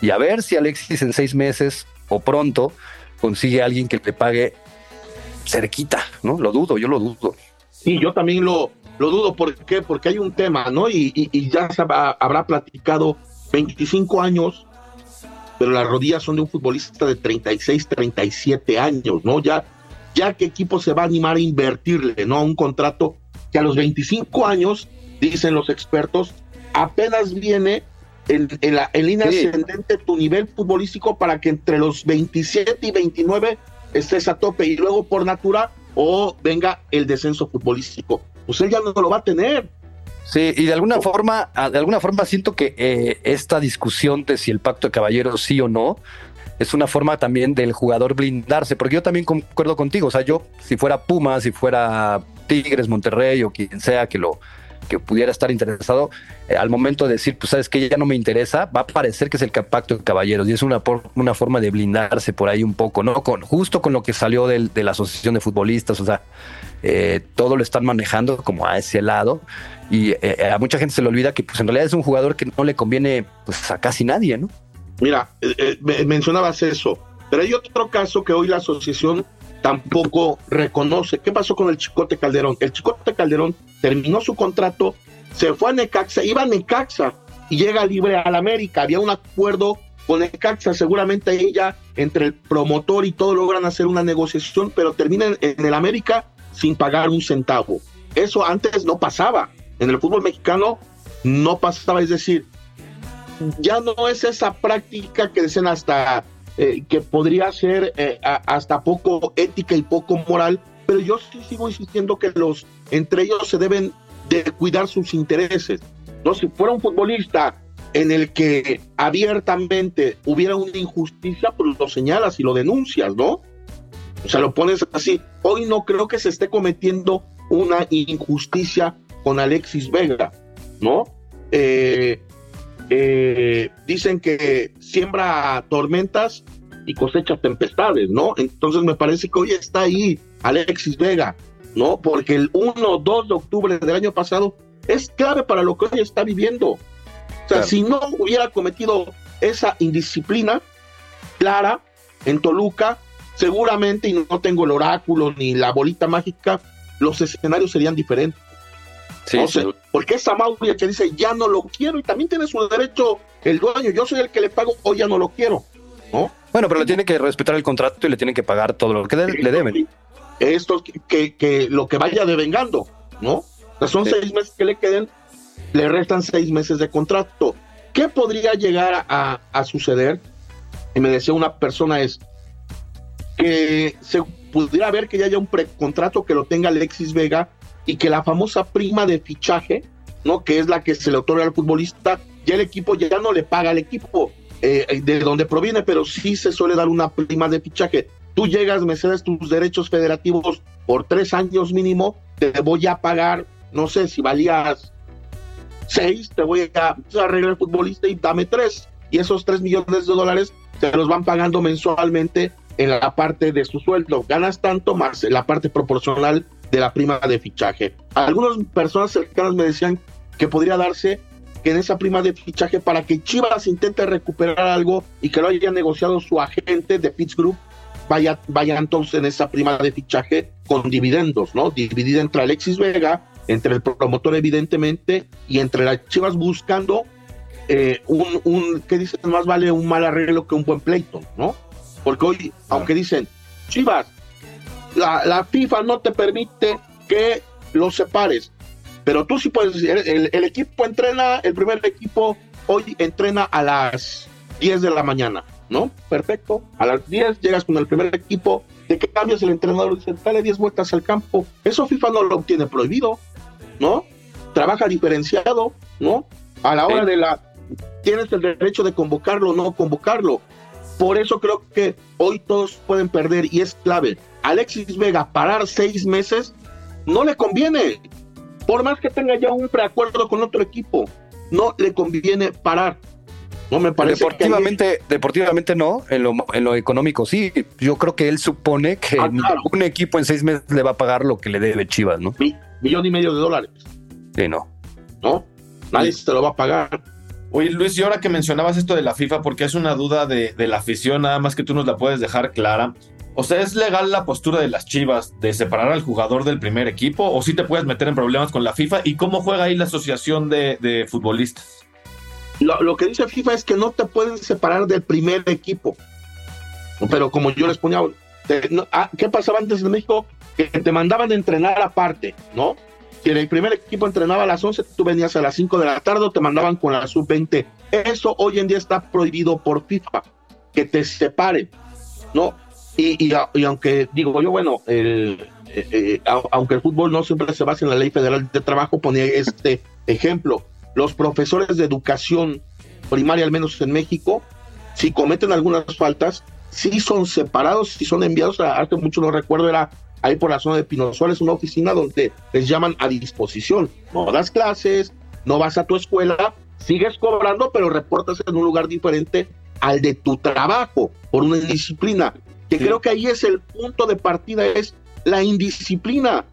y a ver si Alexis en seis meses o pronto consigue a alguien que le pague cerquita, ¿no? Lo dudo, yo lo dudo. Sí, yo también lo, lo dudo. ¿Por qué? Porque hay un tema, ¿no? Y, ya se habrá platicado 25 años, pero las rodillas son de un futbolista de 36, 37 años, ¿no? Ya ya qué equipo se va a animar a invertirle, ¿no? Un contrato que a los 25 años, dicen los expertos, apenas viene en, la, en línea ascendente tu nivel futbolístico para que entre los 27 y 29 estés a tope y luego por natura o venga el descenso futbolístico. Pues él ya no lo va a tener. Sí, y de alguna forma, de alguna forma siento que eh, esta discusión de si el pacto de caballeros sí o no, es una forma también del jugador blindarse, porque yo también concuerdo contigo, o sea, yo si fuera Puma, si fuera Tigres, Monterrey o quien sea que lo que pudiera estar interesado, eh, al momento de decir, pues sabes que ya no me interesa, va a parecer que es el pacto de caballeros y es una, una forma de blindarse por ahí un poco, ¿no? Con, justo con lo que salió de la Asociación de Futbolistas, o sea, eh, todo lo están manejando como a ese lado y eh, a mucha gente se le olvida que pues en realidad es un jugador que no le conviene pues a casi nadie, ¿no? Mira, mencionabas eso, pero hay otro caso que hoy la asociación tampoco reconoce. ¿Qué pasó con el Chicote Calderón? El Chicote Calderón terminó su contrato, se fue a Necaxa, iba a Necaxa y llega libre al América. Había un acuerdo con Necaxa, seguramente ella, entre el promotor y todo, logran hacer una negociación, pero terminan en el América sin pagar un centavo. Eso antes no pasaba. En el fútbol mexicano no pasaba, es decir, ya no es esa práctica que dicen hasta eh, que podría ser eh, hasta poco ética y poco moral, pero yo sí sigo insistiendo que los entre ellos se deben de cuidar sus intereses. No, si fuera un futbolista en el que abiertamente hubiera una injusticia, pues lo señalas y lo denuncias, ¿no? O sea, lo pones así. Hoy no creo que se esté cometiendo una injusticia con Alexis Vega, ¿no? Eh, eh, dicen que siembra tormentas y cosecha tempestades, ¿no? Entonces me parece que hoy está ahí Alexis Vega, ¿no? Porque el 1 2 de octubre del año pasado es clave para lo que hoy está viviendo. O sea, si no hubiera cometido esa indisciplina clara en Toluca, seguramente, y no tengo el oráculo ni la bolita mágica, los escenarios serían diferentes. Sí, Porque esa Mauri que dice, ya no lo quiero, y también tiene su derecho el dueño, yo soy el que le pago, o ya no lo quiero, ¿no? Bueno, pero le tiene que respetar el contrato y le tienen que pagar todo lo que le, deben. Esto, que, que, lo que vaya devengando, ¿no? son seis meses que le queden, le restan seis meses de contrato. ¿Qué podría llegar a, a suceder? Y me decía una persona es que se pudiera ver que ya haya un precontrato que lo tenga Alexis Vega y que la famosa prima de fichaje, ¿no? Que es la que se le otorga al futbolista, ya el equipo ya no le paga al equipo eh, de donde proviene, pero sí se suele dar una prima de fichaje. Tú llegas, me cedes tus derechos federativos por tres años mínimo, te voy a pagar, no sé si valías seis, te voy a, arreglar el futbolista y dame tres. Y esos tres millones de dólares se los van pagando mensualmente en la parte de su sueldo. Ganas tanto más la parte proporcional de la prima de fichaje. Algunas personas cercanas me decían que podría darse que en esa prima de fichaje para que Chivas intente recuperar algo y que lo haya negociado su agente de Pitts Group, vaya, vaya entonces en esa prima de fichaje con dividendos, ¿no? Dividida entre Alexis Vega, entre el promotor evidentemente y entre las Chivas buscando eh, un, un, ¿qué dicen? Más vale un mal arreglo que un buen pleito, ¿no? Porque hoy, aunque dicen, Chivas, la, la FIFA no te permite que los separes, pero tú sí puedes decir, el, equipo entrena, el primer equipo hoy entrena a las 10 de la mañana, ¿no? Perfecto. A las 10 llegas con el primer equipo, de qué cambias el entrenador dice, dale 10 vueltas al campo. Eso FIFA no lo tiene prohibido, ¿no? Trabaja diferenciado, ¿no? A la hora de la... Tienes el derecho de convocarlo o no convocarlo. Por eso creo que hoy todos pueden perder y es clave. Alexis Vega parar seis meses no le conviene por más que tenga ya un preacuerdo con otro equipo, no le conviene parar. No me parece deportivamente, deportivamente no, en lo, en lo económico sí. Yo creo que él supone que ah, un equipo en seis meses le va a pagar lo que le debe Chivas, ¿no? millón y medio de dólares. Sí, no. ¿No? Nadie se lo va a pagar. Oye, Luis, y ahora que mencionabas esto de la FIFA, porque es una duda de, de la afición, nada más que tú nos la puedes dejar clara. O sea, ¿es legal la postura de las Chivas de separar al jugador del primer equipo o si te puedes meter en problemas con la FIFA? ¿Y cómo juega ahí la asociación de, futbolistas? Lo, que dice FIFA es que no te pueden separar del primer equipo. Pero como yo les ponía, ah, ¿qué pasaba antes en México? Que te mandaban a entrenar aparte, ¿no? Si el primer equipo entrenaba a las 11, tú venías a las 5 de la tarde o te mandaban con la sub-20. Eso hoy en día está prohibido por FIFA, que te separe, ¿no? Y, aunque digo yo, bueno, el, eh, eh, aunque el fútbol no siempre se basa en la ley federal de trabajo, ponía este ejemplo. Los profesores de educación primaria, al menos en México, si cometen algunas faltas, sí son separados, si son enviados a arte, mucho no recuerdo, era ahí por la zona de Pino Suárez, una oficina donde les llaman a disposición. No das clases, no vas a tu escuela, sigues cobrando, pero reportas en un lugar diferente al de tu trabajo por una disciplina que creo que ahí es el punto de partida, es la indisciplina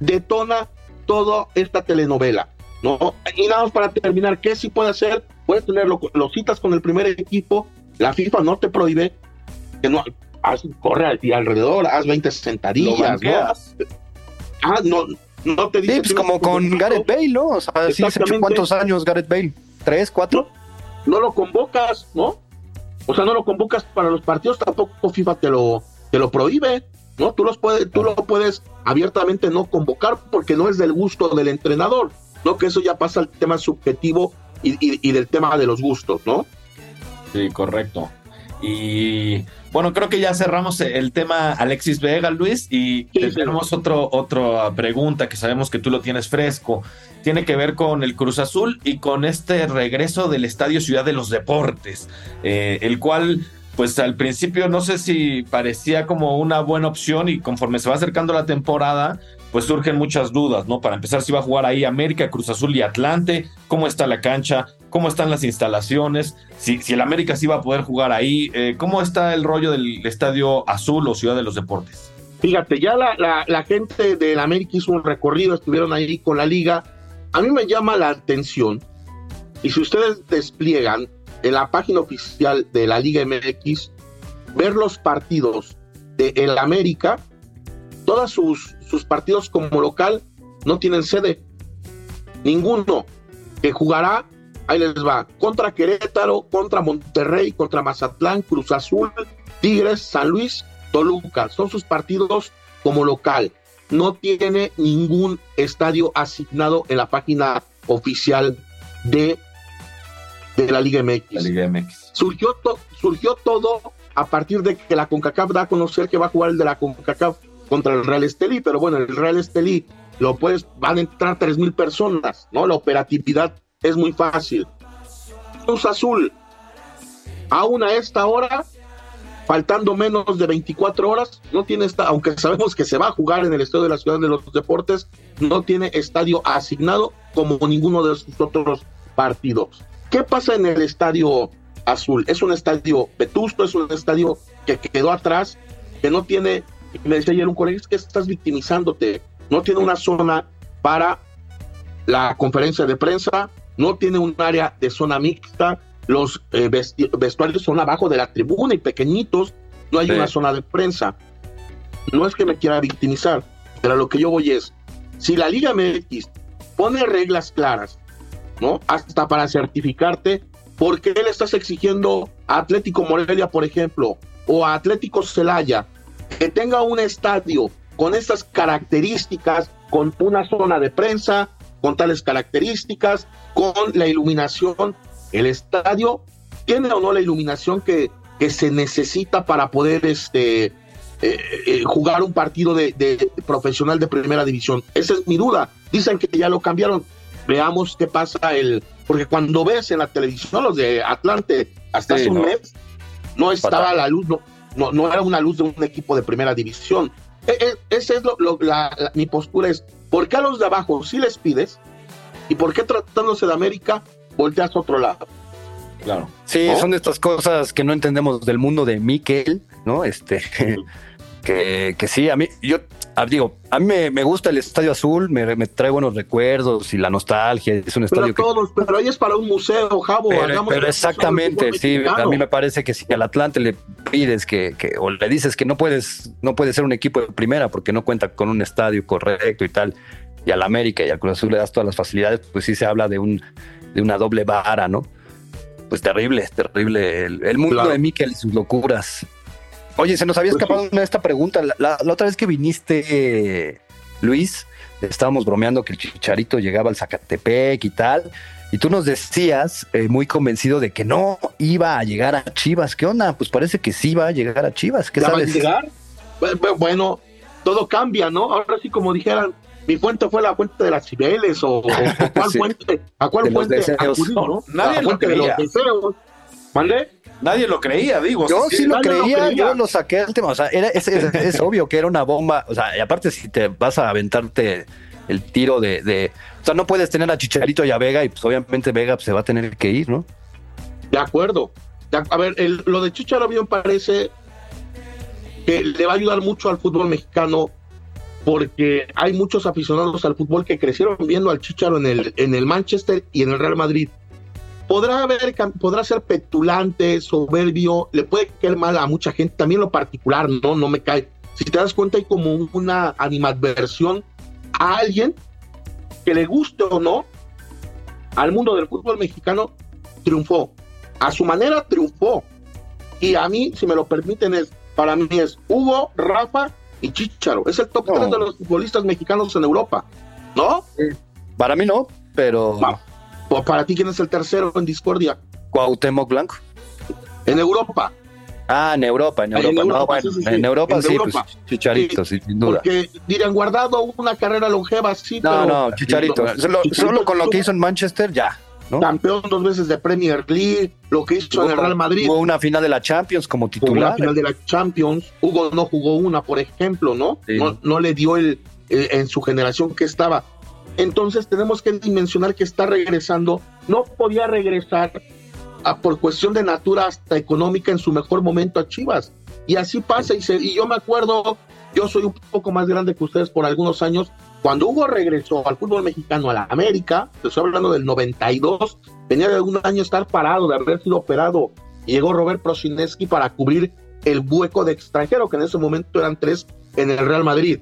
detona toda esta telenovela, ¿no? Y nada más para terminar, ¿qué sí puede hacer? Puedes tenerlo, los citas con el primer equipo, la FIFA no te prohíbe que no, haz, corre alrededor, haz 20 sentadillas, ¿no? Ah, no, no te dice... Sí, pues como con Gareth Bale, ¿no? O sea, ¿cuántos años Gareth Bale? ¿Tres, cuatro? no lo convocas, ¿no? O sea, no lo convocas para los partidos, tampoco FIFA te lo, te lo prohíbe, ¿no? Tú, los puedes, tú lo puedes abiertamente no convocar porque no es del gusto del entrenador, ¿no? Que eso ya pasa al tema subjetivo y, y del tema de los gustos, ¿no? Sí, correcto. Y bueno, creo que ya cerramos el tema Alexis Vega, Luis, y tenemos otro, otra pregunta que sabemos que tú lo tienes fresco. Tiene que ver con el Cruz Azul y con este regreso del Estadio Ciudad de los Deportes, eh, el cual, pues al principio no sé si parecía como una buena opción y conforme se va acercando la temporada, pues surgen muchas dudas, ¿no? Para empezar, si va a jugar ahí América, Cruz Azul y Atlante, cómo está la cancha, cómo están las instalaciones, si, el América sí va a poder jugar ahí, eh, cómo está el rollo del Estadio Azul o Ciudad de los Deportes. Fíjate, ya la, gente del América hizo un recorrido, estuvieron ahí con la liga. A mí me llama la atención, y si ustedes despliegan en la página oficial de la Liga MX, ver los partidos de América, todos sus, sus partidos como local no tienen sede. Ninguno que jugará Ahí les va. Contra Querétaro, contra Monterrey, contra Mazatlán, Cruz Azul, Tigres, San Luis, Toluca. Son sus partidos como local. No tiene ningún estadio asignado en la página oficial de, de la Liga MX. La Liga MX. Surgió, surgió todo a partir de que la CONCACAF da a conocer que va a jugar el de la CONCACAF contra el Real Estelí, pero bueno, el Real Estelí lo puedes, van a entrar tres mil personas, ¿no? La operatividad es muy fácil. Cruz Azul, aún a esta hora, faltando menos de 24 horas, no tiene esta, aunque sabemos que se va a jugar en el estadio de la Ciudad de los Deportes, no tiene estadio asignado como ninguno de sus otros partidos. ¿Qué pasa en el estadio azul? Es un estadio vetusto, es un estadio que quedó atrás, que no tiene, me decía ayer un colega, es que estás victimizándote. no tiene una zona para la conferencia de prensa, no tiene un área de zona mixta, los eh, vestuarios son abajo de la tribuna y pequeñitos, no hay una zona de prensa. No es que me quiera victimizar, pero lo que yo voy es, si la Liga MX pone reglas claras, ¿no? Hasta para certificarte, ¿por qué le estás exigiendo a Atlético Morelia, por ejemplo, o a Atlético Celaya, que tenga un estadio con estas características, con una zona de prensa, con tales características, con la iluminación? El estadio tiene o no la iluminación que, que se necesita para poder este, eh, eh, jugar un partido de, de, profesional de primera división. Esa es mi duda. Dicen que ya lo cambiaron. Veamos qué pasa el, porque cuando ves en la televisión los de Atlante hasta hace un mes no estaba la luz, no, no, no, era una luz de un equipo de primera división. E, e, esa es lo, la, mi postura es, ¿por qué a los de abajo sí les pides? ¿Y por qué tratándose de América volteas a otro lado? Claro. Sí, son estas cosas que no entendemos del mundo de Miquel, ¿no? Este, que, que sí, a mí, yo Ah, digo, a mí me, gusta el Estadio Azul, me, trae buenos recuerdos y la nostalgia. Es un estadio pero todos, pero ahí es para un museo, Javo. Pero, exactamente, sí, a mí me parece que si al Atlante le pides que, que, o le dices que no puedes, no puede ser un equipo de primera porque no cuenta con un estadio correcto y tal, y al América y al Cruz Azul le das todas las facilidades, pues sí se habla de un de una doble vara, ¿no? Pues terrible, terrible. El, mundo de Miquel y sus locuras. Oye, se nos había pues escapado una de esta pregunta. La, otra vez que viniste, Luis, estábamos bromeando que el Chicharito llegaba al Zacatepec y tal. Y tú nos decías, eh, muy convencido de que no iba a llegar a Chivas. ¿Qué onda? Pues parece que sí va a llegar a Chivas. ¿Qué sabes? Va a llegar? Bueno, todo cambia, ¿no? Ahora sí, como dijeran, mi fuente fue la fuente de las Cibeles o, cuál fuente, a cuál fuente ¿no? Nadie lo creía. ¿Mande? nadie lo creía, digo. Yo sí, lo, creía, yo lo saqué del tema. O sea, era, es, obvio que era una bomba. O sea, y aparte, si te vas a aventarte el tiro de, O sea, no puedes tener a Chicharito y a Vega, y pues obviamente Vega se va a tener que ir, ¿no? De acuerdo. A ver, lo de Chicharito me parece que le va a ayudar mucho al fútbol mexicano porque hay muchos aficionados al fútbol que crecieron viendo al Chicharo en el, en el Manchester y en el Real Madrid podrá haber, podrá ser petulante, soberbio, le puede caer mal a mucha gente, también lo particular, no, no me cae. Si te das cuenta hay como una animadversión a alguien que le guste o no al mundo del fútbol mexicano, triunfó. A su manera triunfó. Y a mí, si me lo permiten, es, para mí es Hugo, Rafa y Chicharo. Es el top 3 de los futbolistas mexicanos en Europa. ¿No? Para mí no, pero... ¿O para ti quién es el tercero en discordia? Cuauhtémoc Blanco. En Europa. Ah, en Europa, en Europa. En Europa, no, bueno, sí, sí, en Europa sí, pues Chicharito, sí, sin duda. Porque dirían guardado una carrera longeva, sí, no, pero. No, Chicharito. Solo, solo, con lo que hizo en Manchester, ya. ¿No? Campeón dos veces de Premier League, lo que hizo en el Real Madrid. Hubo una final de la Champions como titular. Hubo una final de la Champions. Hugo no jugó una, por ejemplo, ¿no? No, no, le dio el, el, en su generación que estaba entonces tenemos que dimensionar que está regresando. No podía regresar a, por cuestión de natura hasta económica en su mejor momento a Chivas. Y así pasa. Y, y yo me acuerdo, yo soy un poco más grande que ustedes por algunos años. Cuando Hugo regresó al fútbol mexicano, a la América, estoy hablando del 92, venía de algún año estar parado, de haber sido operado. Y llegó Robert Prosineski para cubrir el hueco de extranjero, que en ese momento eran tres en el Real Madrid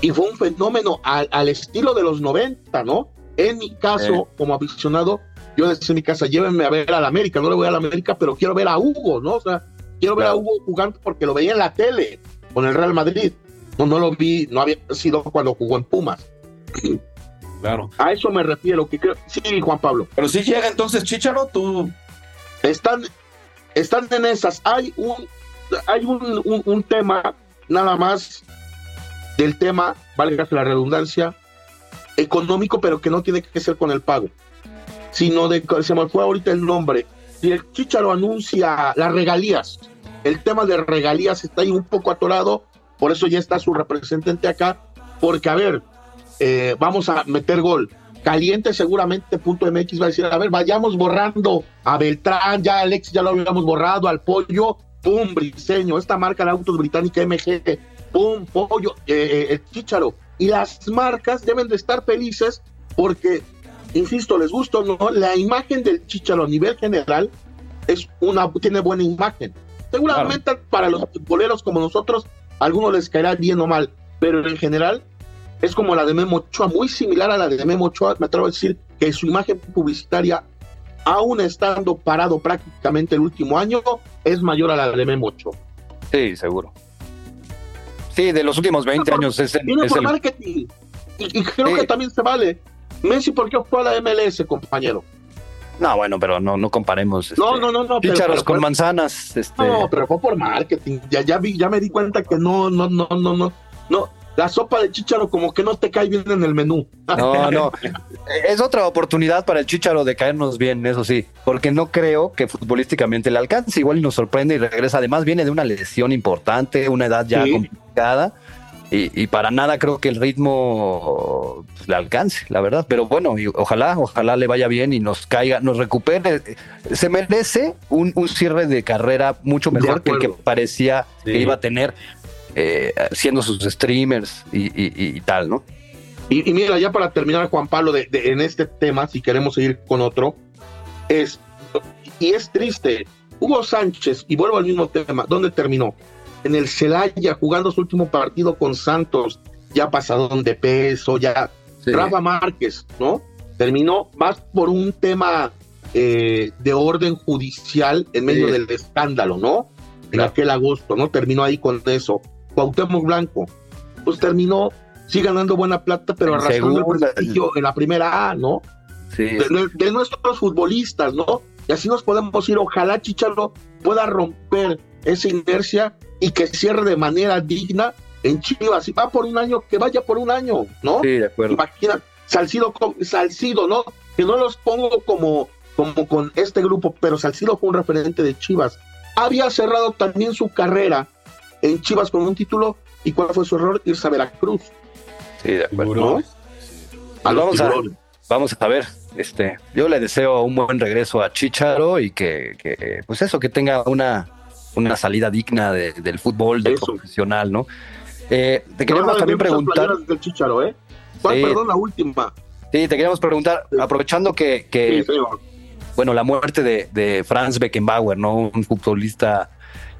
y fue un fenómeno al, estilo de los 90, ¿no? En mi caso, como aficionado, yo decía en mi casa, llévenme a ver a la América, no le voy a la América, pero quiero ver a Hugo, ¿no? O sea, quiero ver a Hugo jugando porque lo veía en la tele con el Real Madrid. No, no lo vi, no había sido cuando jugó en Pumas. Claro. A eso me refiero, que creo, sí, Juan Pablo. Pero si llega entonces Chicharo, tú. Están, están en esas. Hay un, hay un, un tema nada más del tema, valga la redundancia, económico, pero que no tiene que ser con el pago, sino de, se me fue ahorita el nombre, si el Chicharo anuncia las regalías, el tema de regalías está ahí un poco atorado, por eso ya está su representante acá, porque a ver, eh, vamos a meter gol. Caliente seguramente punto MX va a decir, a ver, vayamos borrando a Beltrán, ya Alex ya lo habíamos borrado, al pollo, pum, briseño, esta marca de autos británica MG, pum, pollo, eh, eh, el chícharo. y las marcas deben de estar felices porque, insisto, les gusta o no, la imagen del Chicharo a nivel general es una, tiene buena imagen. Seguramente para los futboleros como nosotros, a algunos les caerá bien o mal, pero en general es como la de Memo Ochoa, muy similar a la de Memo Ochoa, me atrevo a decir que su imagen publicitaria, aún estando parado prácticamente el último año, es mayor a la de Memo Ochoa. Sí, seguro. Sí, de los últimos 20 años es, el, es el... marketing. Y, creo que también se vale. Messi, ¿por qué fue a la MLS, compañero? No, bueno, pero no, no comparemos. no, este, no, no, con manzanas. Este... No, pero fue por marketing. Ya, ya vi, ya me di cuenta que no, no, no, no, no. No, la sopa de chícharo como que no te cae bien en el menú. No, no. Es otra oportunidad para el chícharo de caernos bien, eso sí, porque no creo que futbolísticamente le alcance. Igual nos sorprende y regresa. Además, viene de una lesión importante, una edad ya complicada. Y, para nada creo que el ritmo pues, le alcance, la verdad. Pero bueno, ojalá, ojalá le vaya bien y nos caiga, nos recupere. Se merece un, cierre de carrera mucho mejor que el que parecía que iba a tener eh, siendo sus streamers y, tal, ¿no? Y, mira, ya para terminar, Juan Pablo, de, en este tema, si queremos seguir con otro, es, y es triste, Hugo Sánchez, y vuelvo al mismo tema, ¿dónde terminó? En el Celaya, jugando su último partido con Santos, ya pasadón de peso, ya. Rafa Márquez, ¿no? Terminó más por un tema eh, de orden judicial en medio del escándalo, ¿no? En aquel agosto, ¿no? Terminó ahí con eso. Cuauhtémoc Blanco, pues terminó, sí ganando buena plata, pero arrastrando el prestigio en la primera A, ¿no? Sí. De, nuestros futbolistas, ¿no? Y así nos podemos ir. Ojalá Chicharro pueda romper esa inercia y que cierre de manera digna en Chivas. Si va por un año, que vaya por un año, ¿no? Sí, de acuerdo. Imagina, Salcido, Salcido, ¿no? Que no los pongo como, como con este grupo, pero Salcido fue un referente de Chivas. Había cerrado también su carrera en Chivas con un título. ¿Y cuál fue su error? Irse a Veracruz. Sí, de acuerdo. vamos, a, vamos a ver. Este, yo le deseo un buen regreso a Chicharo y que, pues eso, que tenga una, una salida digna del fútbol, profesional, ¿no? Eh, te queríamos también preguntar. Del Chicharo, ¿eh? perdón, la última? Sí, te queríamos preguntar, aprovechando que, que bueno, la muerte de, de Franz Beckenbauer, ¿no? Un futbolista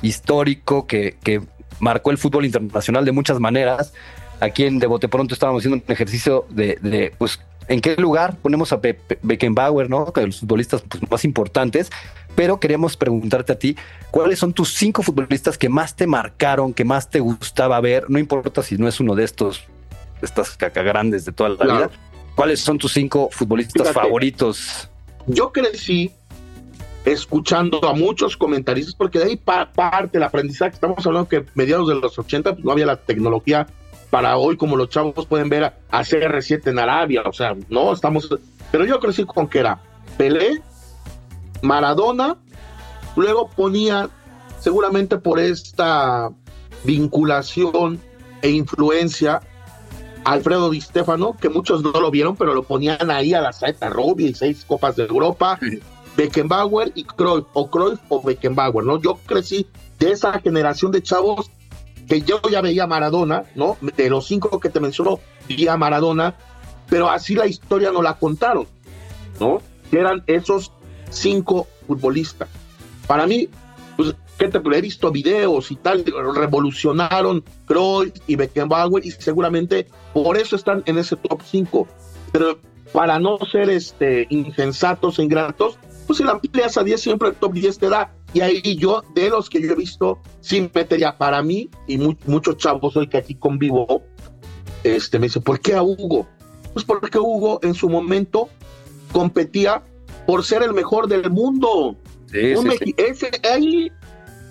histórico que, que marcó el fútbol internacional de muchas maneras. Aquí en Debote Pronto estábamos haciendo un ejercicio de, de pues, en qué lugar ponemos a Beckenbauer, ¿no? Que de los futbolistas pues, más importantes. Pero queríamos preguntarte a ti, ¿cuáles son tus cinco futbolistas que más te marcaron, que más te gustaba ver? No importa si no es uno de estos, estas caca grandes de toda la vida. ¿Cuáles son tus cinco futbolistas favoritos? Yo crecí escuchando a muchos comentaristas, porque de ahí parte el aprendizaje. Estamos hablando que mediados de los 80 pues, no había la tecnología para hoy, como los chavos pueden ver a, CR7 en Arabia, o sea, no estamos. Pero yo crecí con que era Pelé, Maradona, luego ponía, seguramente por esta vinculación e influencia, Alfredo Di Stefano, que muchos no lo vieron, pero lo ponían ahí a la saeta Robbie y seis Copas de Europa. Beckenbauer y Cruyff, o Cruyff o Beckenbauer, ¿no? Yo crecí de esa generación de chavos que yo ya veía Maradona, ¿no? De los cinco que te menciono, veía Maradona, pero así la historia no la contaron, ¿no? Que eran esos cinco futbolistas. Para mí, pues, ¿qué te he visto videos y tal? Revolucionaron Cruyff y Beckenbauer y seguramente por eso están en ese top 5. Pero para no ser este, insensatos e ingratos, pues si la amplias a 10 siempre el top 10 te da. Y ahí yo, de los que yo he visto, sin metería para mí, y muchos chavos hoy que aquí convivo, este, me dice, ¿por qué a Hugo? Pues porque Hugo en su momento competía por ser el mejor del mundo. Sí, sí, Ese, ahí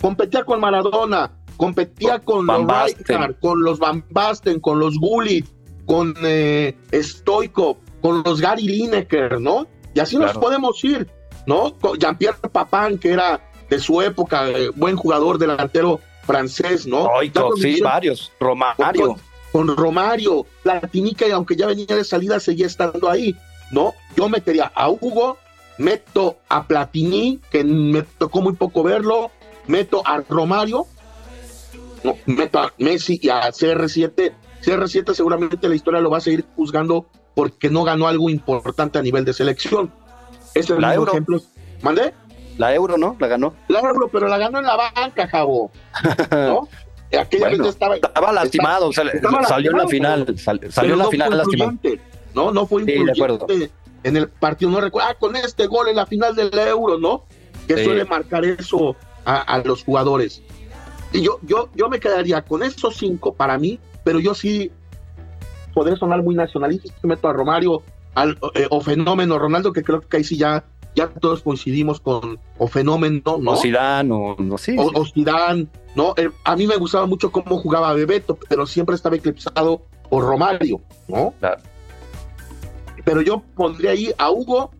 competía con Maradona, competía con, los Rijkaard, con los Van Basten, con los Gullit, con eh, Stoico, con los Gary Lineker, ¿no? Y así nos podemos ir. ¿no? Jean-Pierre Papin, que era de su época, eh, buen jugador delantero francés, ¿no? sí, varios. Romario. Con, Romario, Platinica, y aunque ya venía de salida, seguía estando ahí, ¿no? Yo metería a Hugo, meto a Platini, que me tocó muy poco verlo, meto a Romario, no, meto a Messi y a CR7, CR7 seguramente la historia lo va a seguir juzgando porque no ganó algo importante a nivel de selección. Ese es el ejemplo. ¿Mandé? La Euro, ¿no? La ganó. La Euro, pero la ganó en la banca, Javo. ¿No? Aquella Bueno, vez estaba, Estaba lastimado, estaba salió en la final. sal- salió en la no final fue lastimado. influyente, No, no fue Sí, de influyente acuerdo. en el partido. No recuerdo, ah, con este gol en la final del Euro, ¿no? Que Sí. suele marcar eso a, a los jugadores. Y yo, yo, yo me quedaría con esos cinco para mí, pero yo sí podría sonar muy nacionalista. meto a Romario al, eh, o Fenómeno Ronaldo, que creo que ahí sí ya, ya todos coincidimos con o Fenómeno, ¿no? O Zidane, o no sí. o, sí. o Zidane, ¿no? Eh, a mí me gustaba mucho cómo jugaba Bebeto, pero siempre estaba eclipsado por Romario, ¿no? Claro. Pero yo pondría ahí a Hugo,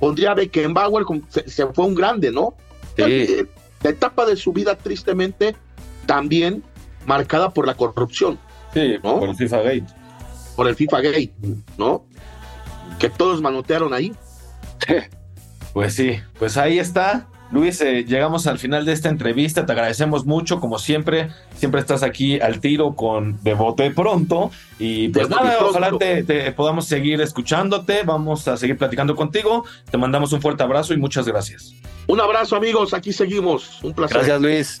pondría a Beckenbauer, se, se fue un grande, ¿no? Sí. Eh, La etapa de su vida, tristemente, también marcada por la corrupción, Sí, ¿No? por el FIFA Gate. por el FIFA Gate, ¿no? Que todos manotearon ahí. Pues sí, pues ahí está. Luis, eh, llegamos al final de esta entrevista. Te agradecemos mucho, como siempre. Siempre estás aquí al tiro con De Bote Pronto. Y pues nada, Pronto. ojalá te, te podamos seguir escuchándote. Vamos a seguir platicando contigo. Te mandamos un fuerte abrazo y muchas gracias. Un abrazo, amigos, aquí seguimos. Un placer. Gracias, Luis.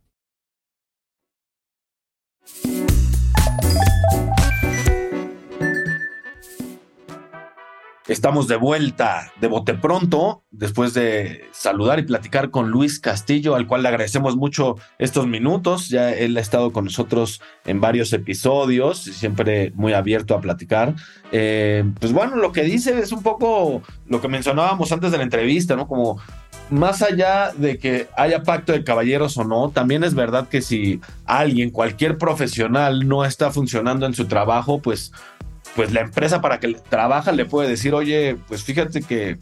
Estamos de vuelta de bote pronto, después de saludar y platicar con Luis Castillo, al cual le agradecemos mucho estos minutos. Ya él ha estado con nosotros en varios episodios, y siempre muy abierto a platicar. Eh, pues bueno, lo que dice es un poco lo que mencionábamos antes de la entrevista, ¿no? Como más allá de que haya pacto de caballeros o no, también es verdad que si alguien, cualquier profesional, no está funcionando en su trabajo, pues pues la empresa para que trabaja le puede decir, oye, pues fíjate que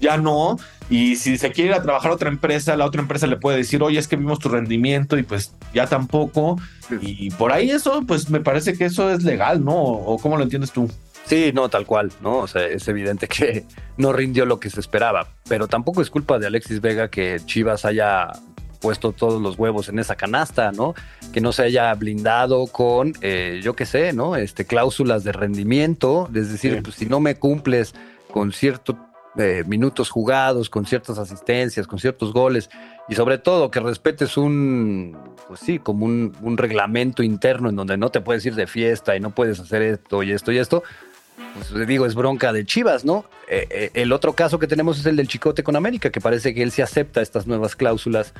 ya no, y si se quiere ir a trabajar a otra empresa, la otra empresa le puede decir, oye, es que vimos tu rendimiento y pues ya tampoco, y por ahí eso, pues me parece que eso es legal, ¿no? ¿O cómo lo entiendes tú? Sí, no, tal cual, ¿no? O sea, es evidente que no rindió lo que se esperaba, pero tampoco es culpa de Alexis Vega que Chivas haya puesto todos los huevos en esa canasta, ¿no? Que no se haya blindado con, eh, yo qué sé, ¿no? Este, cláusulas de rendimiento, es decir, Sí. pues si no me cumples con ciertos minutos jugados, con ciertas asistencias, con ciertos goles, y sobre todo que respetes un, pues sí, como un, un reglamento interno en donde no te puedes ir de fiesta y no puedes hacer esto y esto y esto, pues digo, es bronca de Chivas, ¿no? Eh, eh, el otro caso que tenemos es el del Chicote con América, que parece que él sí acepta estas nuevas cláusulas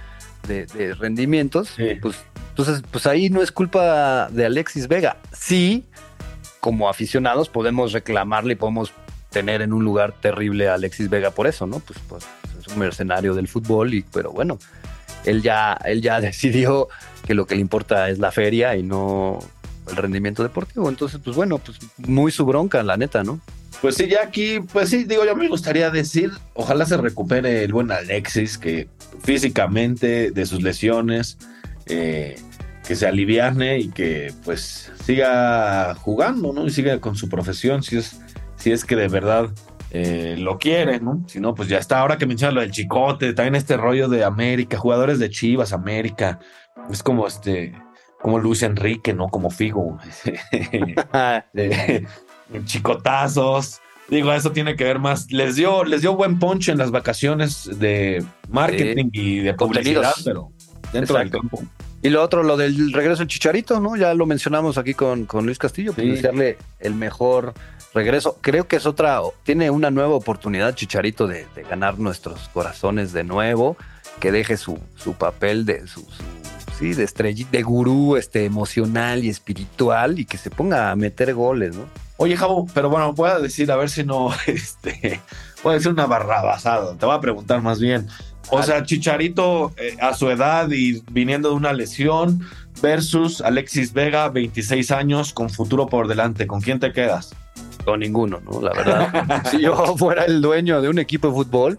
de, de rendimientos. Sí. Pues, entonces, pues ahí no es culpa de Alexis Vega. Sí, como aficionados podemos reclamarle y podemos tener en un lugar terrible a Alexis Vega por eso, ¿no? Pues, pues es un mercenario del fútbol, y, pero bueno, él ya, él ya decidió que lo que le importa es la feria y no el rendimiento deportivo. Entonces, pues bueno, pues muy su bronca, la neta, ¿no? Pues sí, ya aquí, pues sí, digo, yo me gustaría decir, ojalá se recupere el buen Alexis, que físicamente de sus lesiones, eh, que se aliviane y que pues siga jugando, ¿no? Y siga con su profesión, si es, si es que de verdad eh, lo quiere, ¿no? Si no, pues ya está. Ahora que mencionas lo del chicote, también este rollo de América, jugadores de Chivas, América, es como este, como Luis Enrique, ¿no? Como Figo. de chicotazos. Digo, eso tiene que ver más. Les dio, les dio buen ponche en las vacaciones de marketing y de publicidad, Contenidos. pero dentro Exacto. del campo. Y lo otro, lo del regreso del Chicharito, ¿no? Ya lo mencionamos aquí con, con Luis Castillo, pues Sí. desearle el mejor regreso. Creo que es otra, tiene una nueva oportunidad Chicharito de, de ganar nuestros corazones de nuevo, que deje su, su papel de su, su- sí, de estrellita, de gurú este, emocional y espiritual y que se ponga a meter goles, ¿no? Oye, Javo, pero bueno, voy a decir, a ver si no, este, voy a decir una barrabasada. Te voy a preguntar más bien. O sea, Chicharito eh, a su edad y viniendo de una lesión versus Alexis Vega, 26 años, con futuro por delante. ¿Con quién te quedas? Con ninguno, ¿no? La verdad. si yo fuera el dueño de un equipo de fútbol,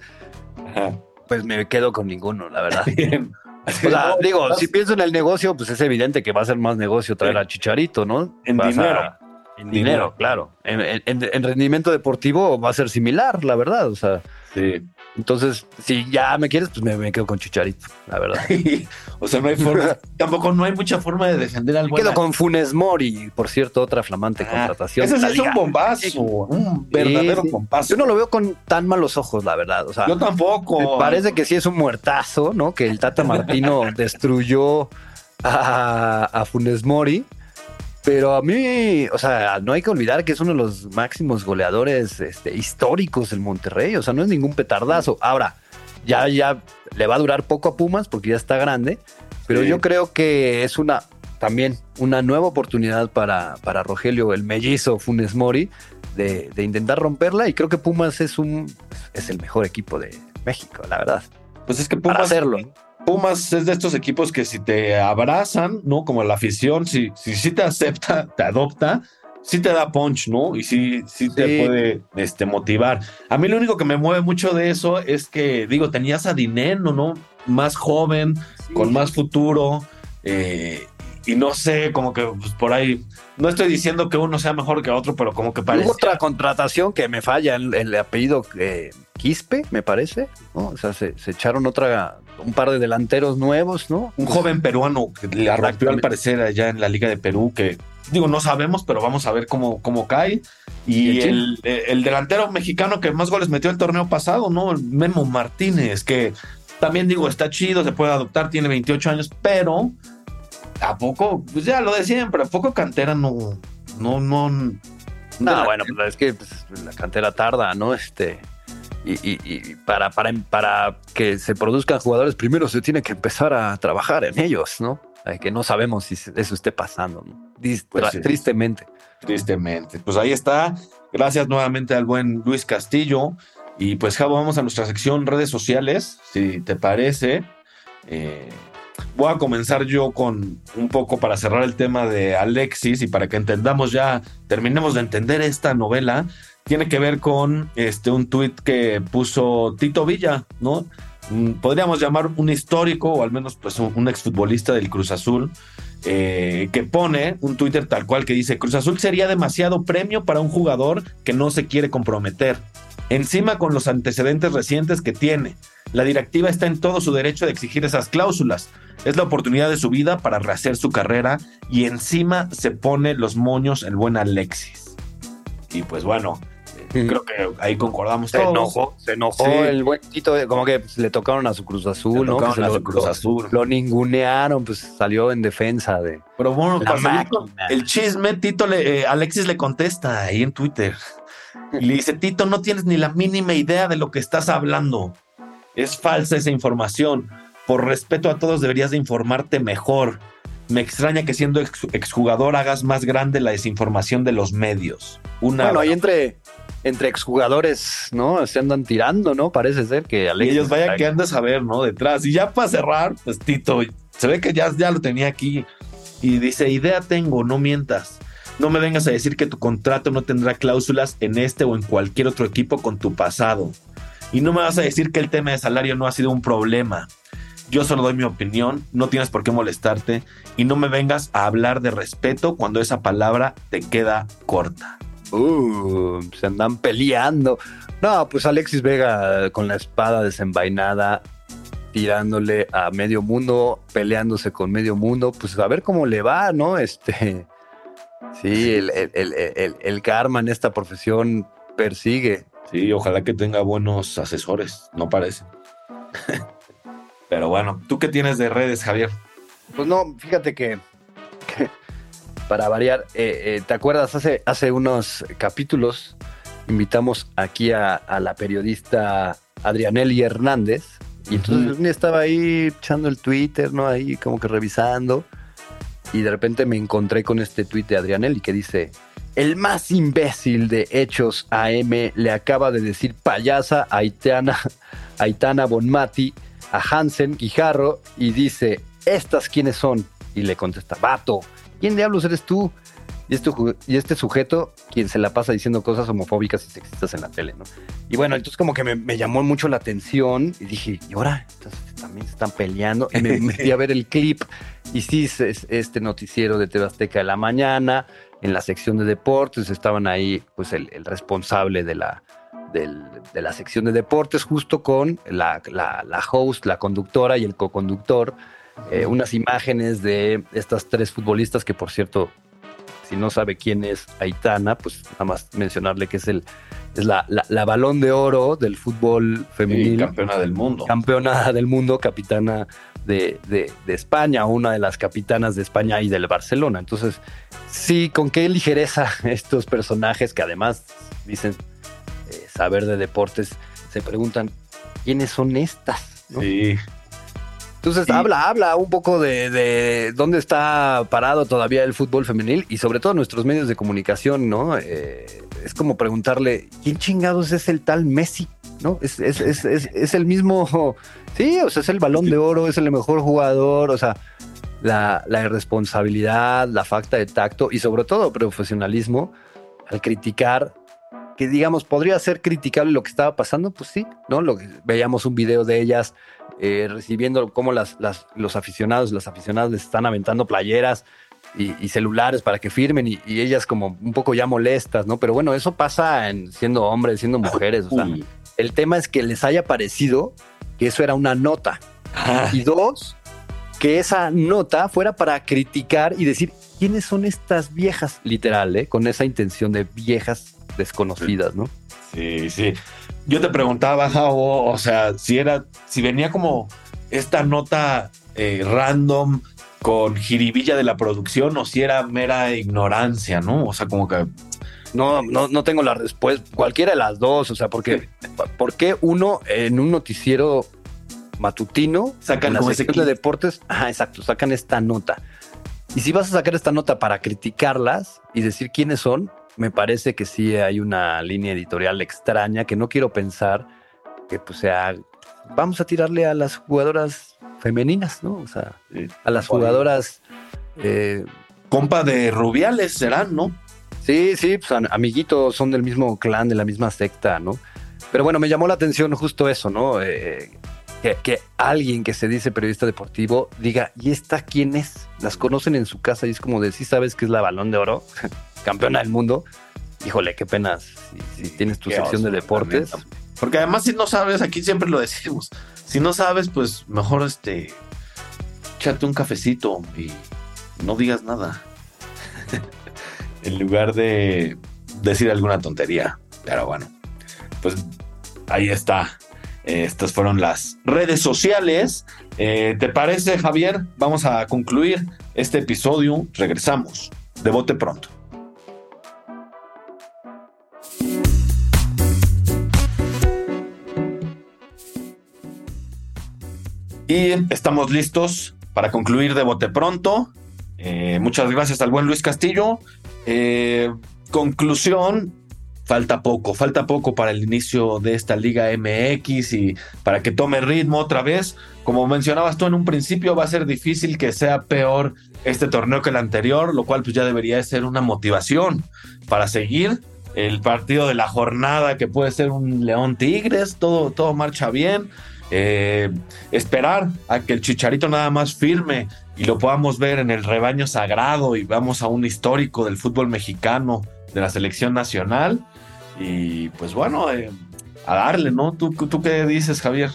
pues me quedo con ninguno, la verdad. Bien. O sea, No, digo, si pienso en el negocio, pues es evidente que va a ser más negocio traer a Chicharito, ¿no? En Vas a- dinero. en Dinero. dinero, claro. En, en- en rendimiento deportivo va a ser similar, la verdad. O sea, Sí. Entonces, si ya me quieres, pues me, me quedo con Chicharito, la verdad. o sea, no hay forma, tampoco no hay mucha forma de defender al Me quedo con Funes Mori, por cierto, otra flamante Ah, contratación. Ese es un bombazo, un verdadero Sí, sí. bombazo. Yo no lo veo con tan malos ojos, la verdad. O sea, Yo tampoco. Me parece que sí es un muertazo, ¿no? Que el Tata Martino destruyó a, a Funes Mori. Pero a mí, o sea, no hay que olvidar que es uno de los máximos goleadores este, históricos del Monterrey. O sea, no es ningún petardazo. Ahora, ya, ya le va a durar poco a Pumas porque ya está grande. Pero Sí. yo creo que es una también una nueva oportunidad para, para Rogelio, el mellizo Funes Mori, de, de intentar romperla. Y creo que Pumas es un es el mejor equipo de México, la verdad. Pues es que Para Pumas, hacerlo. Pumas es de estos equipos que si te abrazan, ¿no? Como la afición, si, si, si te acepta, te adopta, sí te da punch, ¿no? Y sí, sí te Sí. puede este, motivar. A mí lo único que me mueve mucho de eso es que, digo, tenías a Dineno, ¿no? Más joven, con más futuro. eh, y no sé, como que pues, por ahí, no estoy diciendo que uno sea mejor que otro, pero como que parece. Otra contratación que me falla el, el apellido eh, Quispe, me parece. ¿no? O sea, se, se echaron otra, un par de delanteros nuevos, ¿no? un joven peruano que rompió al parecer allá en la Liga de Perú, que digo, no sabemos, pero vamos a ver cómo, cómo cae. ¿Y el el, el delantero mexicano que más goles metió el torneo pasado, ¿no? Memo Martínez, que también digo, está chido, se puede adoptar, tiene 28 años, pero ¿a poco? Pues ya lo de siempre, ¿a poco cantera no, no, no? No, bueno, pues es que pues, la cantera tarda, ¿no? Este. Y, y- y para, para, para que se produzcan jugadores, primero se tiene que empezar a trabajar en ellos, ¿no? Eh, que no sabemos si eso esté pasando, ¿no? Pues sí. Tristemente. Tristemente. Pues ahí está. Gracias nuevamente al buen Luis Castillo. Y pues, Javo, vamos a nuestra sección redes sociales, si te parece. Eh, voy a comenzar yo con un poco para cerrar el tema de Alexis y para que entendamos ya, terminemos de entender esta novela. Tiene que ver con este, un tuit que puso Tito Villa, ¿no? Mm, Podríamos llamar un histórico o al menos pues un, exfutbolista del Cruz Azul, eh, que pone un Twitter tal cual que dice, Cruz Azul sería demasiado premio para un jugador que no se quiere comprometer. Encima con los antecedentes recientes que tiene. La directiva está en todo su derecho de exigir esas cláusulas. Es la oportunidad de su vida para rehacer su carrera y encima se pone los moños el buen Alexis. Y pues bueno, eh, creo que ahí concordamos Se todos. enojó, se enojó Sí. el buen Tito, eh, como que pues, le tocaron a su Cruz Azul, Le ¿no? tocaron Que se a lo, su Cruz lo- Azul. lo ningunearon, pues salió en defensa de. Pero bueno, el chisme, Tito le, eh, Alexis le contesta ahí en Twitter. Y le dice, Tito, no tienes ni la mínima idea de lo que estás hablando. Es falsa esa información. Por respeto a todos deberías de informarte mejor. Me extraña que siendo ex- exjugador hagas más grande la desinformación de los medios. Una Bueno, ahí entre, entre exjugadores, ¿no? Se andan tirando, ¿no? Parece ser que y Alexis. ellos vayan que han de saber, ¿no? Detrás. Y ya para cerrar, pues Tito, se ve que ya, ya lo tenía aquí. Y dice, idea tengo, no mientas. No me vengas a decir que tu contrato no tendrá cláusulas en este o en cualquier otro equipo con tu pasado. Y no me vas a decir que el tema de salario no ha sido un problema. Yo solo doy mi opinión, no tienes por qué molestarte y no me vengas a hablar de respeto cuando esa palabra te queda corta. Uh, se andan peleando. No, pues Alexis Vega con la espada desenvainada, tirándole a medio mundo, peleándose con medio mundo, pues a ver cómo le va, ¿no? Este. Sí, el, el- el- el- el karma en esta profesión persigue. Sí, ojalá que tenga buenos asesores, no parece. Pero bueno, ¿tú qué tienes de redes, Javier? Pues no, fíjate que, que para variar, eh, eh, ¿te acuerdas? Hace, hace unos capítulos invitamos aquí a, a la periodista Adrianelli Hernández. Y entonces uh estaba ahí echando el Twitter, ¿no? Ahí como que revisando. Y de repente me encontré con este tweet de Adrianelli que dice: El más imbécil de Hechos AM le acaba de decir payasa a Aitana, Aitana Bonmati, a Hansen Guijarro, y dice: ¿Estas quiénes son? Y le contesta: Vato, ¿quién diablos eres tú? Y este, y este sujeto, quien se la pasa diciendo cosas homofóbicas y sexistas en la tele, ¿no? Y bueno, entonces como que me, me llamó mucho la atención y dije, ¿y ahora? Entonces también se están peleando. Y me metí a ver el clip y sí, es este noticiero de TV Azteca de la mañana, en la sección de deportes, estaban ahí pues el, el responsable de la, del, de la sección de deportes justo con la, la, la host, la conductora y el co-conductor. Eh, unas imágenes de estas tres futbolistas que por cierto si no sabe quién es Aitana, pues nada más mencionarle que es el es la, la, la balón de oro del fútbol femenil. campeona del mundo. Campeona del mundo, capitana de, de, de, España, una de las capitanas de España y del Barcelona. Entonces, sí, con qué ligereza estos personajes que además dicen saber de deportes, se preguntan, ¿quiénes son estas? ¿no? Sí. Entonces, sí. habla, habla un poco de, de, dónde está parado todavía el fútbol femenil y sobre todo nuestros medios de comunicación, ¿no? Eh, es como preguntarle, ¿quién chingados es el tal Messi? ¿No? Es, es, es, es, el mismo, sí, o sea, es el balón de oro, es el mejor jugador, o sea, la, la irresponsabilidad, la falta de tacto y sobre todo profesionalismo al criticar que digamos podría ser criticable lo que estaba pasando, pues sí, ¿no? Lo que veíamos un video de ellas eh, recibiendo cómo las, las, los aficionados, las aficionadas les están aventando playeras y, y celulares para que firmen y, y, ellas como un poco ya molestas, ¿no? Pero bueno, eso pasa en siendo hombres, siendo mujeres, o sea, el tema es que les haya parecido que eso era una nota. Ah. Y dos, que esa nota fuera para criticar y decir quiénes son estas viejas, literal, ¿eh? con esa intención de viejas desconocidas, ¿no? Sí, sí. Yo te preguntaba, o, o sea, si era, si venía como esta nota eh, random con jiribilla de la producción o si era mera ignorancia, ¿no? O sea, como que no, no, no tengo la respuesta. Cualquiera de las dos, o sea, porque ¿por qué uno en un noticiero matutino sacan la sección de deportes? Ajá, exacto, sacan esta nota. Y si vas a sacar esta nota para criticarlas y decir quiénes son, me parece que sí hay una línea editorial extraña que no quiero pensar que pues sea vamos a tirarle a las jugadoras femeninas, ¿no? O sea, a las jugadoras eh, compa de Rubiales serán, ¿no? Sí, sí, pues amiguitos, son del mismo clan, de la misma secta, ¿no? Pero bueno, me llamó la atención justo eso, ¿no? Eh, que, que, alguien que se dice periodista deportivo diga, ¿y esta quién es? Las conocen en su casa y es como de, ¿sí sabes que es la balón de oro? campeona del mundo. Híjole, qué pena si, si tienes tu qué sección oso, de deportes. También. Porque además, si no sabes, aquí siempre lo decimos. Si no sabes, pues mejor este. Échate un cafecito y no digas nada. en lugar de decir alguna tontería. Pero bueno, pues ahí está. Estas fueron las redes sociales. Eh, ¿Te parece, Javier? Vamos a concluir este episodio. Regresamos. De bote pronto. Y estamos listos para concluir de bote pronto. Eh, muchas gracias al buen Luis Castillo. Eh, conclusión, falta poco, falta poco para el inicio de esta Liga MX y para que tome ritmo otra vez. Como mencionabas tú en un principio, va a ser difícil que sea peor este torneo que el anterior, lo cual pues ya debería ser una motivación para seguir. El partido de la jornada que puede ser un León Tigres, todo, todo marcha bien. Eh, esperar a que el Chicharito nada más firme y lo podamos ver en el rebaño sagrado y vamos a un histórico del fútbol mexicano, de la selección nacional. Y pues bueno, eh, a darle, ¿no? ¿Tú, ¿Tú qué dices, Javier?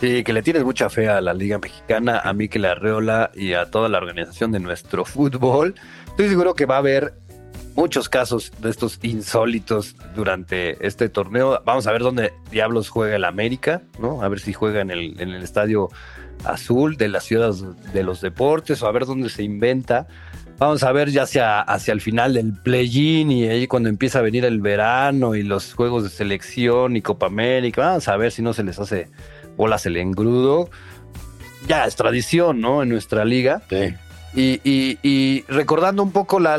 Sí, que le tienes mucha fe a la Liga Mexicana, a Mikel Arreola y a toda la organización de nuestro fútbol. Estoy seguro que va a haber muchos casos de estos insólitos durante este torneo. Vamos a ver dónde diablos juega el América, ¿no? A ver si juega en el, estadio azul de las ciudades de los deportes o a ver dónde se inventa. Vamos a ver ya hacia, hacia el final del play-in y ahí cuando empieza a venir el verano y los juegos de selección y Copa América. Vamos a ver si no se les hace bolas el engrudo. Ya es tradición, ¿no? En nuestra liga. Sí. Y, y- y recordando un poco la,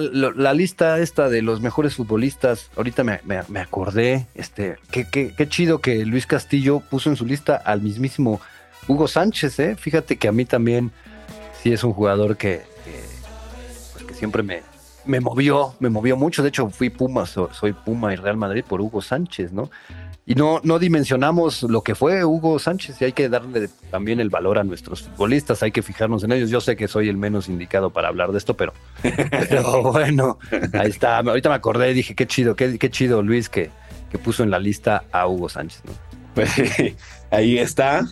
lista esta de los mejores futbolistas, ahorita me, acordé, este, qué, qué- qué chido que Luis Castillo puso en su lista al mismísimo Hugo Sánchez, ¿eh? Fíjate que a mí también sí es un jugador que, que, pues, siempre me, me movió, me movió mucho. De hecho, fui Puma, so- soy Puma y Real Madrid por Hugo Sánchez, ¿no? Y no, no dimensionamos lo que fue Hugo Sánchez y hay que darle también el valor a nuestros futbolistas, hay que fijarnos en ellos. Yo sé que soy el menos indicado para hablar de esto, pero, pero bueno, ahí está. Ahorita me acordé y dije, qué chido, qué, qué chido Luis que, que puso en la lista a Hugo Sánchez. ¿no? Pues, ahí está.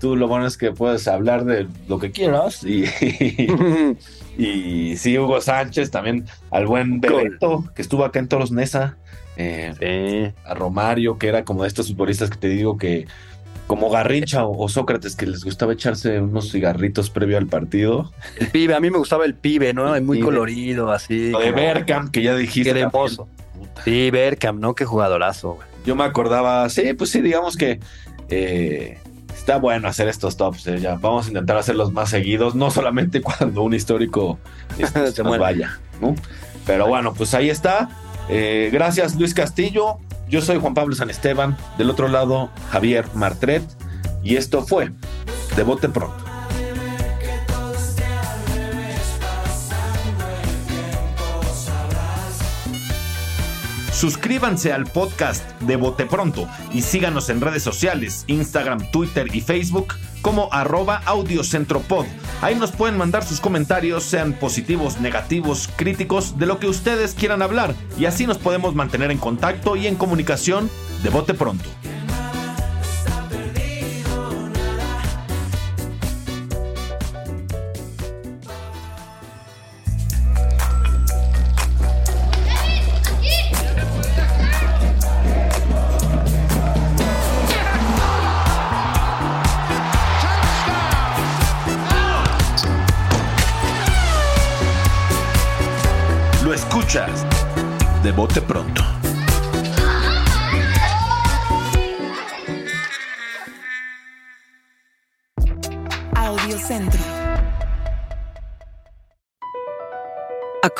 Tú lo bueno es que puedes hablar de lo que quieras. Y, y sí, Hugo Sánchez, también al buen Bebeto, que estuvo acá en Toros Nesa. Eh, Sí. a Romario, que era como de estos futbolistas que te digo que, como Garrincha o, o Sócrates, que les gustaba echarse unos cigarritos previo al partido. El pibe, a mí me gustaba el pibe, ¿no? Muy Pibe. colorido, así. Lo de Berkham, que ya dijiste. Qué hermoso. Sí, Berkham, ¿no? Qué jugadorazo, güey. Yo me acordaba, sí, pues sí, digamos que eh, está bueno hacer estos tops. eh, ya vamos a intentar hacerlos más seguidos, no solamente cuando un histórico este, Se nos muere. vaya, ¿no? Pero bueno, pues ahí está. Eh, gracias, Luis Castillo. Yo soy Juan Pablo San Esteban. Del otro lado, Javier Martret. Y esto fue De Bote Pronto. Suscríbanse al podcast de Bote Pronto y síganos en redes sociales, Instagram, Twitter y Facebook como arroba audiocentropod. Ahí nos pueden mandar sus comentarios, sean positivos, negativos, críticos, de lo que ustedes quieran hablar. Y así nos podemos mantener en contacto y en comunicación de Bote Pronto.